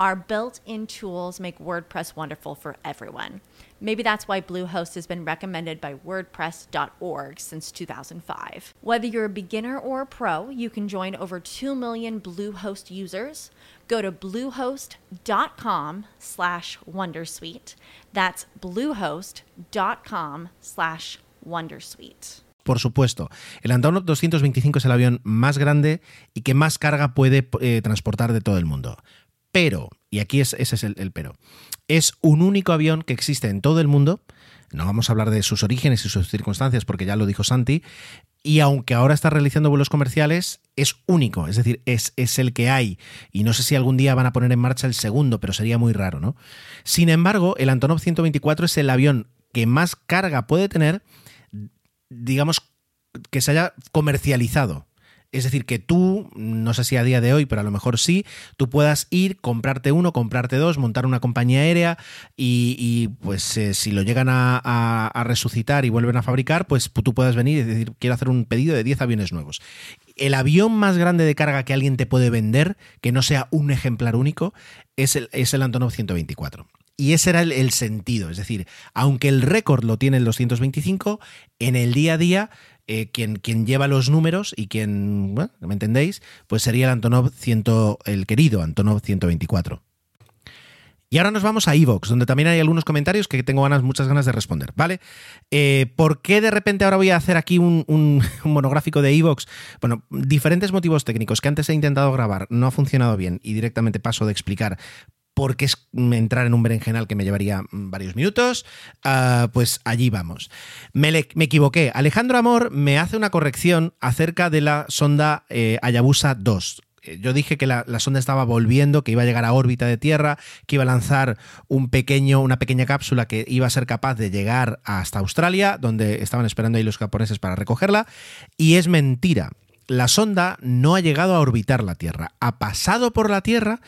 our built in tools make WordPress wonderful for everyone. Maybe that's why Bluehost has been recommended by WordPress.org since 2005. Whether you're a beginner or a pro, you can join over 2 million Bluehost users. Go to bluehost.com slash wondersuite. That's bluehost.com slash wondersuite. Por supuesto, el Antonov 225 es el avión más grande y que más carga puede eh, transportar de todo el mundo. Pero, y aquí es, ese es el, pero, es un único avión que existe en todo el mundo. No vamos a hablar de sus orígenes y sus circunstancias porque ya lo dijo Santi. Y aunque ahora está realizando vuelos comerciales, es único, es decir, es, es, el que hay. Y no sé si algún día van a poner en marcha el segundo, pero sería muy raro, ¿no? Sin embargo, el Antonov 124 es el avión que más carga puede tener, digamos, que se haya comercializado. Es decir, que tú, no sé si a día de hoy, pero a lo mejor sí, tú puedas ir, comprarte uno, comprarte dos, montar una compañía aérea y, pues eh, si lo llegan a, resucitar y vuelven a fabricar, pues tú puedas venir y decir, quiero hacer un pedido de 10 aviones nuevos. El avión más grande de carga que alguien te puede vender, que no sea un ejemplar único, es el, es el Antonov 124. Y ese era el, el, sentido. Es decir, aunque el récord lo tiene el 225, en el día a día eh, quien, quien, lleva los números y quien, bueno, ¿me entendéis? Pues sería el Antonov 100, el querido Antonov 124. Y ahora nos vamos a Evox, donde también hay algunos comentarios que tengo ganas, muchas ganas de responder, ¿vale? Eh, ¿Por qué de repente ahora voy a hacer aquí un, un, monográfico de Evox? Bueno, diferentes motivos técnicos que antes he intentado grabar, no ha funcionado bien y directamente paso de explicar porque es entrar en un berenjenal que me llevaría varios minutos, uh, pues allí vamos. Me, equivoqué. Alejandro Amor me hace una corrección acerca de la sonda eh, Hayabusa 2. Yo dije que la, la, sonda estaba volviendo, que iba a llegar a órbita de Tierra, que iba a lanzar un pequeño, una pequeña cápsula que iba a ser capaz de llegar hasta Australia, donde estaban esperando ahí los japoneses para recogerla. Y es mentira la sonda no ha llegado a orbitar la Tierra, ha pasado por la Tierra,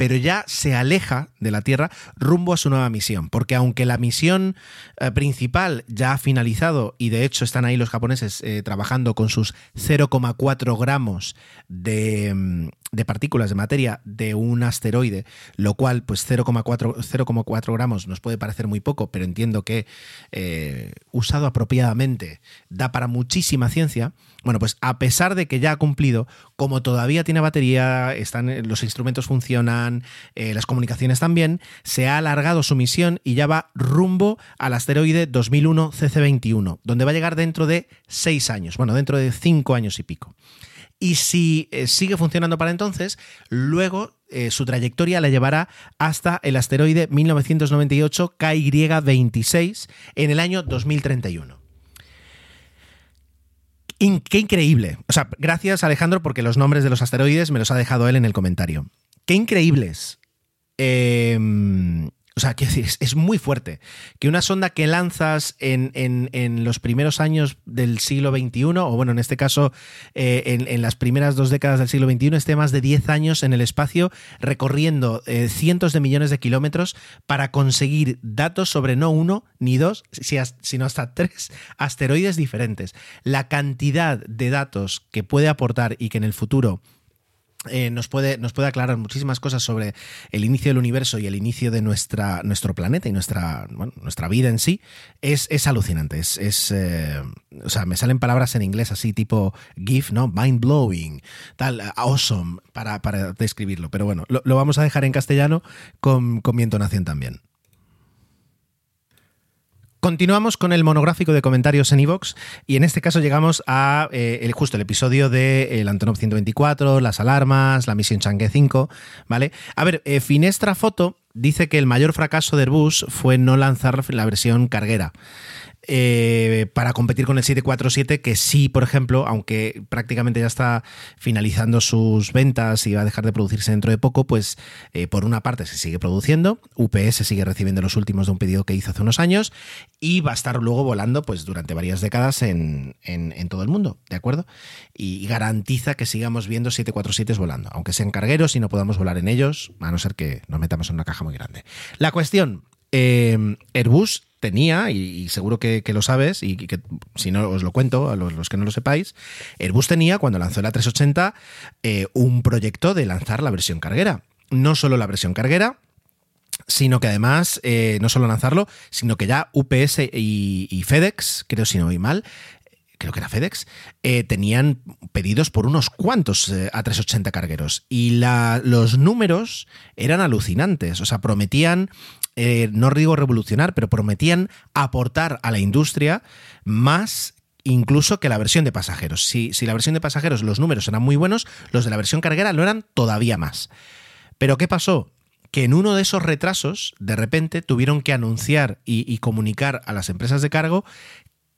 pero ya se aleja de la Tierra rumbo a su nueva misión, porque aunque la misión eh, principal ya ha finalizado y de hecho están ahí los japoneses eh, trabajando con sus 0,4 gramos de, de, partículas de materia de un asteroide, lo cual pues 0,4 gramos nos puede parecer muy poco, pero entiendo que eh, usado apropiadamente da para muchísima ciencia, bueno pues a pesar de que ya ha cumplido, como todavía tiene batería, están, los instrumentos funcionan, eh, las comunicaciones también, se ha alargado su misión y ya va rumbo al asteroide 2001 CC21, donde va a llegar dentro de seis años, bueno, dentro de cinco años y pico. Y si eh, sigue funcionando para entonces, luego eh, su trayectoria la llevará hasta el asteroide 1998 KY26 en el año 2031. Qué increíble. O sea, gracias Alejandro porque los nombres de los asteroides me los ha dejado él en el comentario. Qué increíbles. Eh, o sea, quiero decir, es, muy fuerte. Que una sonda que lanzas en, los primeros años del siglo XXI, o bueno, en este caso, eh, en, en, las primeras dos décadas del siglo XXI, esté más de 10 años en el espacio recorriendo eh, cientos de millones de kilómetros para conseguir datos sobre no uno ni dos, sino hasta tres asteroides diferentes. La cantidad de datos que puede aportar y que en el futuro eh, nos, puede, nos puede aclarar muchísimas cosas sobre el inicio del universo y el inicio de nuestra, nuestro planeta y nuestra, bueno, nuestra vida en sí, es, es alucinante. Es, es eh, o sea, me salen palabras en inglés así tipo GIF, ¿no? Mind blowing, tal, awesome, para, para describirlo. Pero bueno, lo, lo, vamos a dejar en castellano con, con mi entonación también. Continuamos con el monográfico de comentarios en iVoox y en este caso llegamos a eh, el, justo el episodio de el Antonov 124, las alarmas, la misión Chang'e 5, ¿vale? A ver, eh, Finestra Foto dice que el mayor fracaso de Airbus fue no lanzar la versión carguera. Eh, para competir con el 747, que sí, por ejemplo, aunque prácticamente ya está finalizando sus ventas y va a dejar de producirse dentro de poco, pues eh, por una parte se sigue produciendo, UPS sigue recibiendo los últimos de un pedido que hizo hace unos años y va a estar luego volando pues durante varias décadas en, en, todo el mundo, ¿de acuerdo? Y garantiza que sigamos viendo 747 volando, aunque sean cargueros y no podamos volar en ellos, a no ser que nos metamos en una caja muy grande. La cuestión, eh, Airbus tenía, y, seguro que, lo sabes, y que si no os lo cuento a los, que no lo sepáis, Airbus tenía, cuando lanzó la 380, eh, un proyecto de lanzar la versión carguera. No solo la versión carguera, sino que además, eh, no solo lanzarlo, sino que ya UPS y, FedEx, creo si no oí mal, creo que era FedEx, eh, tenían pedidos por unos cuantos A380 cargueros. Y los números eran alucinantes. O sea, prometían eh, no digo revolucionar, pero prometían aportar a la industria más incluso que la versión de pasajeros. Si, si la versión de pasajeros los números eran muy buenos, los de la versión carguera lo eran todavía más. Pero ¿qué pasó? que en uno de esos retrasos, de repente, tuvieron que anunciar y, comunicar a las empresas de cargo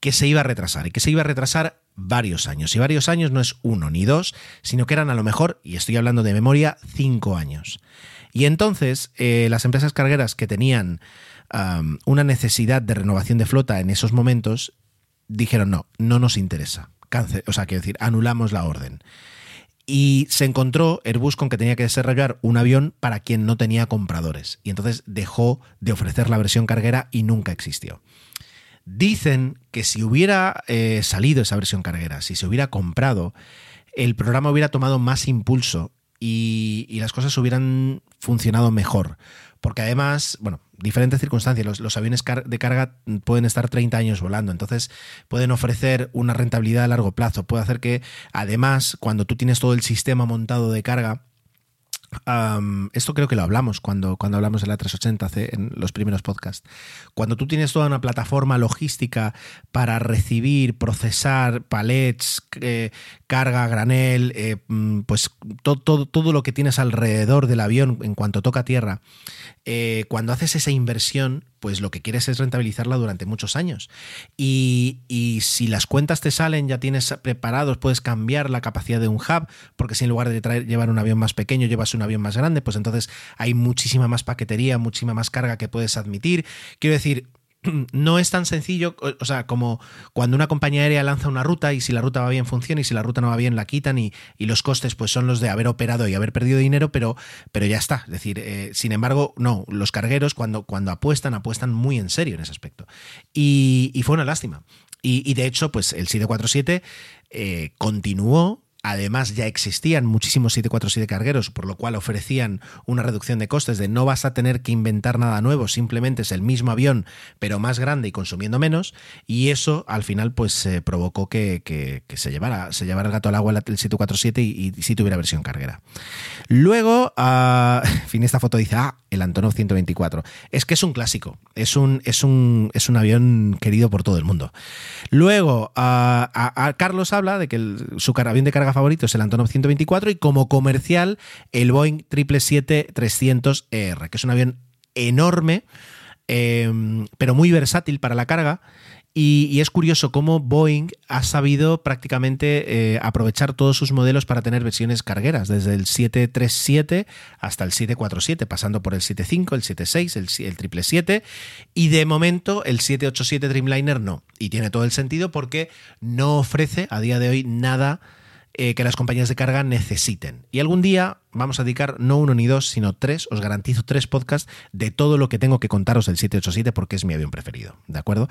que se iba a retrasar y que se iba a retrasar varios años. Y varios años no es uno ni dos, sino que eran a lo mejor, y estoy hablando de memoria, cinco años. Y entonces eh, las empresas cargueras que tenían una necesidad de renovación de flota en esos momentos dijeron no, no nos interesa. Cáncer, o sea, quiero decir, anulamos la orden. Y se encontró Airbus con que tenía que desarrollar un avión para quien no tenía compradores. Y entonces dejó de ofrecer la versión carguera y nunca existió. Dicen que si hubiera eh, salido esa versión carguera, si se hubiera comprado, el programa hubiera tomado más impulso y, las cosas hubieran funcionado mejor. Porque además, bueno, diferentes circunstancias, los, aviones de carga pueden estar 30 años volando, entonces pueden ofrecer una rentabilidad a largo plazo. Puede hacer que, además, cuando tú tienes todo el sistema montado de carga, esto creo que lo hablamos cuando, cuando hablamos de la 380 en los primeros podcasts. Cuando tú tienes toda una plataforma logística para recibir, procesar palets, eh, carga, granel, eh, mm, pues todo, todo, lo que tienes alrededor del avión en cuanto toca tierra, eh, cuando haces esa inversión, pues lo que quieres es rentabilizarla durante muchos años. Y, si las cuentas te salen, ya tienes preparados, puedes cambiar la capacidad de un hub, porque si en lugar de traer, llevar un avión más pequeño, llevas un avión más grande, pues entonces hay muchísima más paquetería, muchísima más carga que puedes admitir. Quiero decir, no es tan sencillo, o sea, como cuando una compañía aérea lanza una ruta y si la ruta va bien funciona y si la ruta no va bien la quitan y, los costes pues son los de haber operado y haber perdido dinero, pero, pero ya está. Es decir, eh, sin embargo, no, los cargueros cuando, cuando apuestan, apuestan muy en serio en ese aspecto. Y, fue una lástima. Y, de hecho, pues el 747 eh, continuó Además, ya existían muchísimos 747 cargueros, por lo cual ofrecían una reducción de costes de no vas a tener que inventar nada nuevo, simplemente es el mismo avión, pero más grande y consumiendo menos. Y eso al final pues provocó que, se, llevara, se llevara el gato al agua el 747 y, y si tuviera versión carguera. Luego, uh, fin, esta foto dice, ah, el Antonov 124. Es que es un clásico, es un, es un, es un avión querido por todo el mundo. Luego, a, Carlos habla de que su avión de carga favorito es el Antonov 124 y como comercial el Boeing 777-300ER, que es un avión enorme, em, pero muy versátil para la carga y, es curioso cómo Boeing ha sabido prácticamente eh, aprovechar todos sus modelos para tener versiones cargueras, desde el 737 hasta el 747, pasando por el 75, el 76, el, el 777 y de momento el 787 Dreamliner no. Y tiene todo el sentido porque no ofrece a día de hoy nada eh, que las compañías de carga necesiten. Y algún día vamos a dedicar no uno ni dos, sino tres, os garantizo tres podcasts de todo lo que tengo que contaros del 787 porque es mi avión preferido, ¿de acuerdo?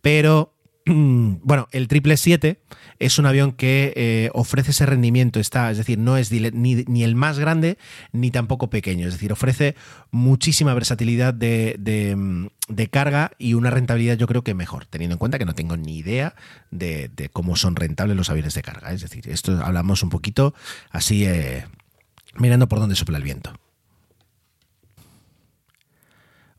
Pero bueno, el 777 es un avión que eh, ofrece ese rendimiento, está, es decir, no es ni, el más grande ni tampoco pequeño, es decir, ofrece muchísima versatilidad de, mm, carga y una rentabilidad yo creo que mejor, teniendo en cuenta que no tengo ni idea de, cómo son rentables los aviones de carga, es decir, esto hablamos un poquito así eh, mirando por dónde sopla el viento.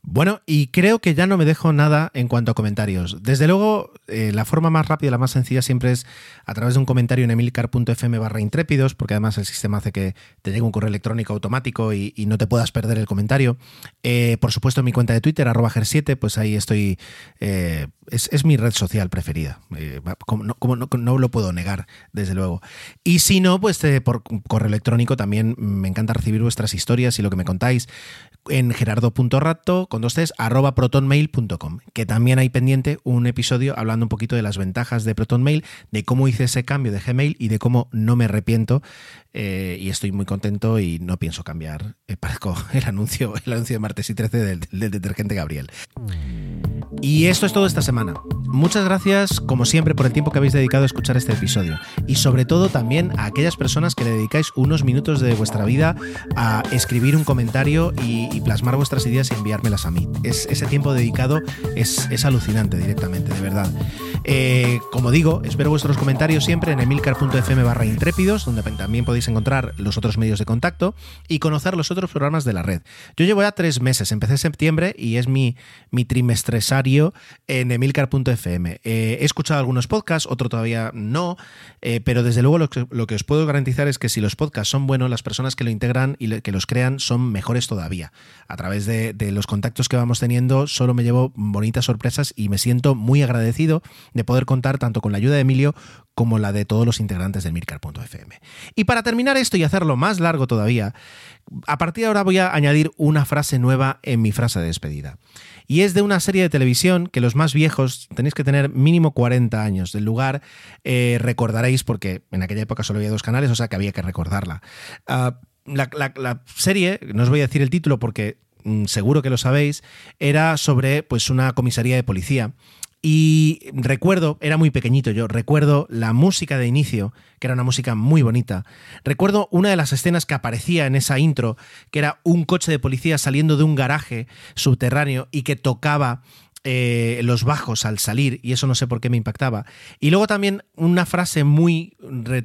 Bueno, y creo que ya no me dejo nada en cuanto a comentarios. Desde luego, eh, la forma más rápida, la más sencilla siempre es a través de un comentario en emilcar.fm barra intrépidos, porque además el sistema hace que te llegue un correo electrónico automático y, no te puedas perder el comentario. Eh, por supuesto, mi cuenta de Twitter, arroba ger7, pues ahí estoy... Eh, es, mi red social preferida. como, no, lo puedo negar, desde luego. Y si no, pues por correo electrónico también me encanta recibir vuestras historias y lo que me contáis en gerardo.rato con dos arroba protonmail.com, que también hay pendiente un episodio hablando un poquito de las ventajas de ProtonMail, de cómo hice ese cambio de Gmail y de cómo no me arrepiento eh, y estoy muy contento y no pienso cambiar. Eh, el anuncio, el anuncio de martes y 13 del, del detergente Gabriel. Y esto es todo esta semana. Muchas gracias, como siempre, por el tiempo que habéis dedicado a escuchar este episodio. Y sobre todo también a aquellas personas que le dedicáis unos minutos de vuestra vida a escribir un comentario y, plasmar vuestras ideas y enviármelas a mí. Es, ese tiempo dedicado es, es alucinante directamente, de verdad. Eh, como digo, espero vuestros comentarios siempre en emilcar.fm barra intrépidos, donde también podéis encontrar los otros medios de contacto y conocer los otros programas de la red. Yo llevo ya tres meses, empecé en septiembre y es mi, mi en emilcar.fm. Eh, he escuchado algunos podcasts, otro todavía no, eh, pero desde luego lo que, os puedo garantizar es que si los podcasts son buenos, las personas que lo integran y que los crean son mejores todavía. A través de, de los contactos que vamos teniendo, solo me llevo bonitas sorpresas y me siento muy agradecido de poder contar tanto con la ayuda de Emilio como la de todos los integrantes del Mircar.fm. Y para terminar esto y hacerlo más largo todavía, a partir de ahora voy a añadir una frase nueva en mi frase de despedida. Y es de una serie de televisión que los más viejos tenéis que tener mínimo 40 años. Del lugar eh, recordaréis, porque en aquella época solo había dos canales, o sea que había que recordarla. Ah, la, la, serie, no os voy a decir el título porque mm, seguro que lo sabéis, era sobre pues una comisaría de policía y recuerdo, era muy pequeñito yo, recuerdo la música de inicio, que era una música muy bonita. Recuerdo una de las escenas que aparecía en esa intro, que era un coche de policía saliendo de un garaje subterráneo y que tocaba eh, los bajos al salir, y eso no sé por qué me impactaba. Y luego también una frase muy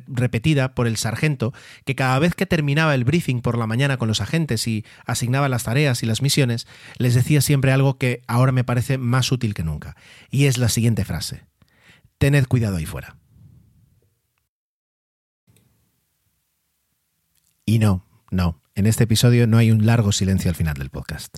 repetida por el sargento, que cada vez que terminaba el briefing por la mañana con los agentes y asignaba las tareas y las misiones, les decía siempre algo que ahora me parece más útil que nunca. Y es la siguiente frase. Tened cuidado ahí fuera. Y no, no, en este episodio no hay un largo silencio al final del podcast.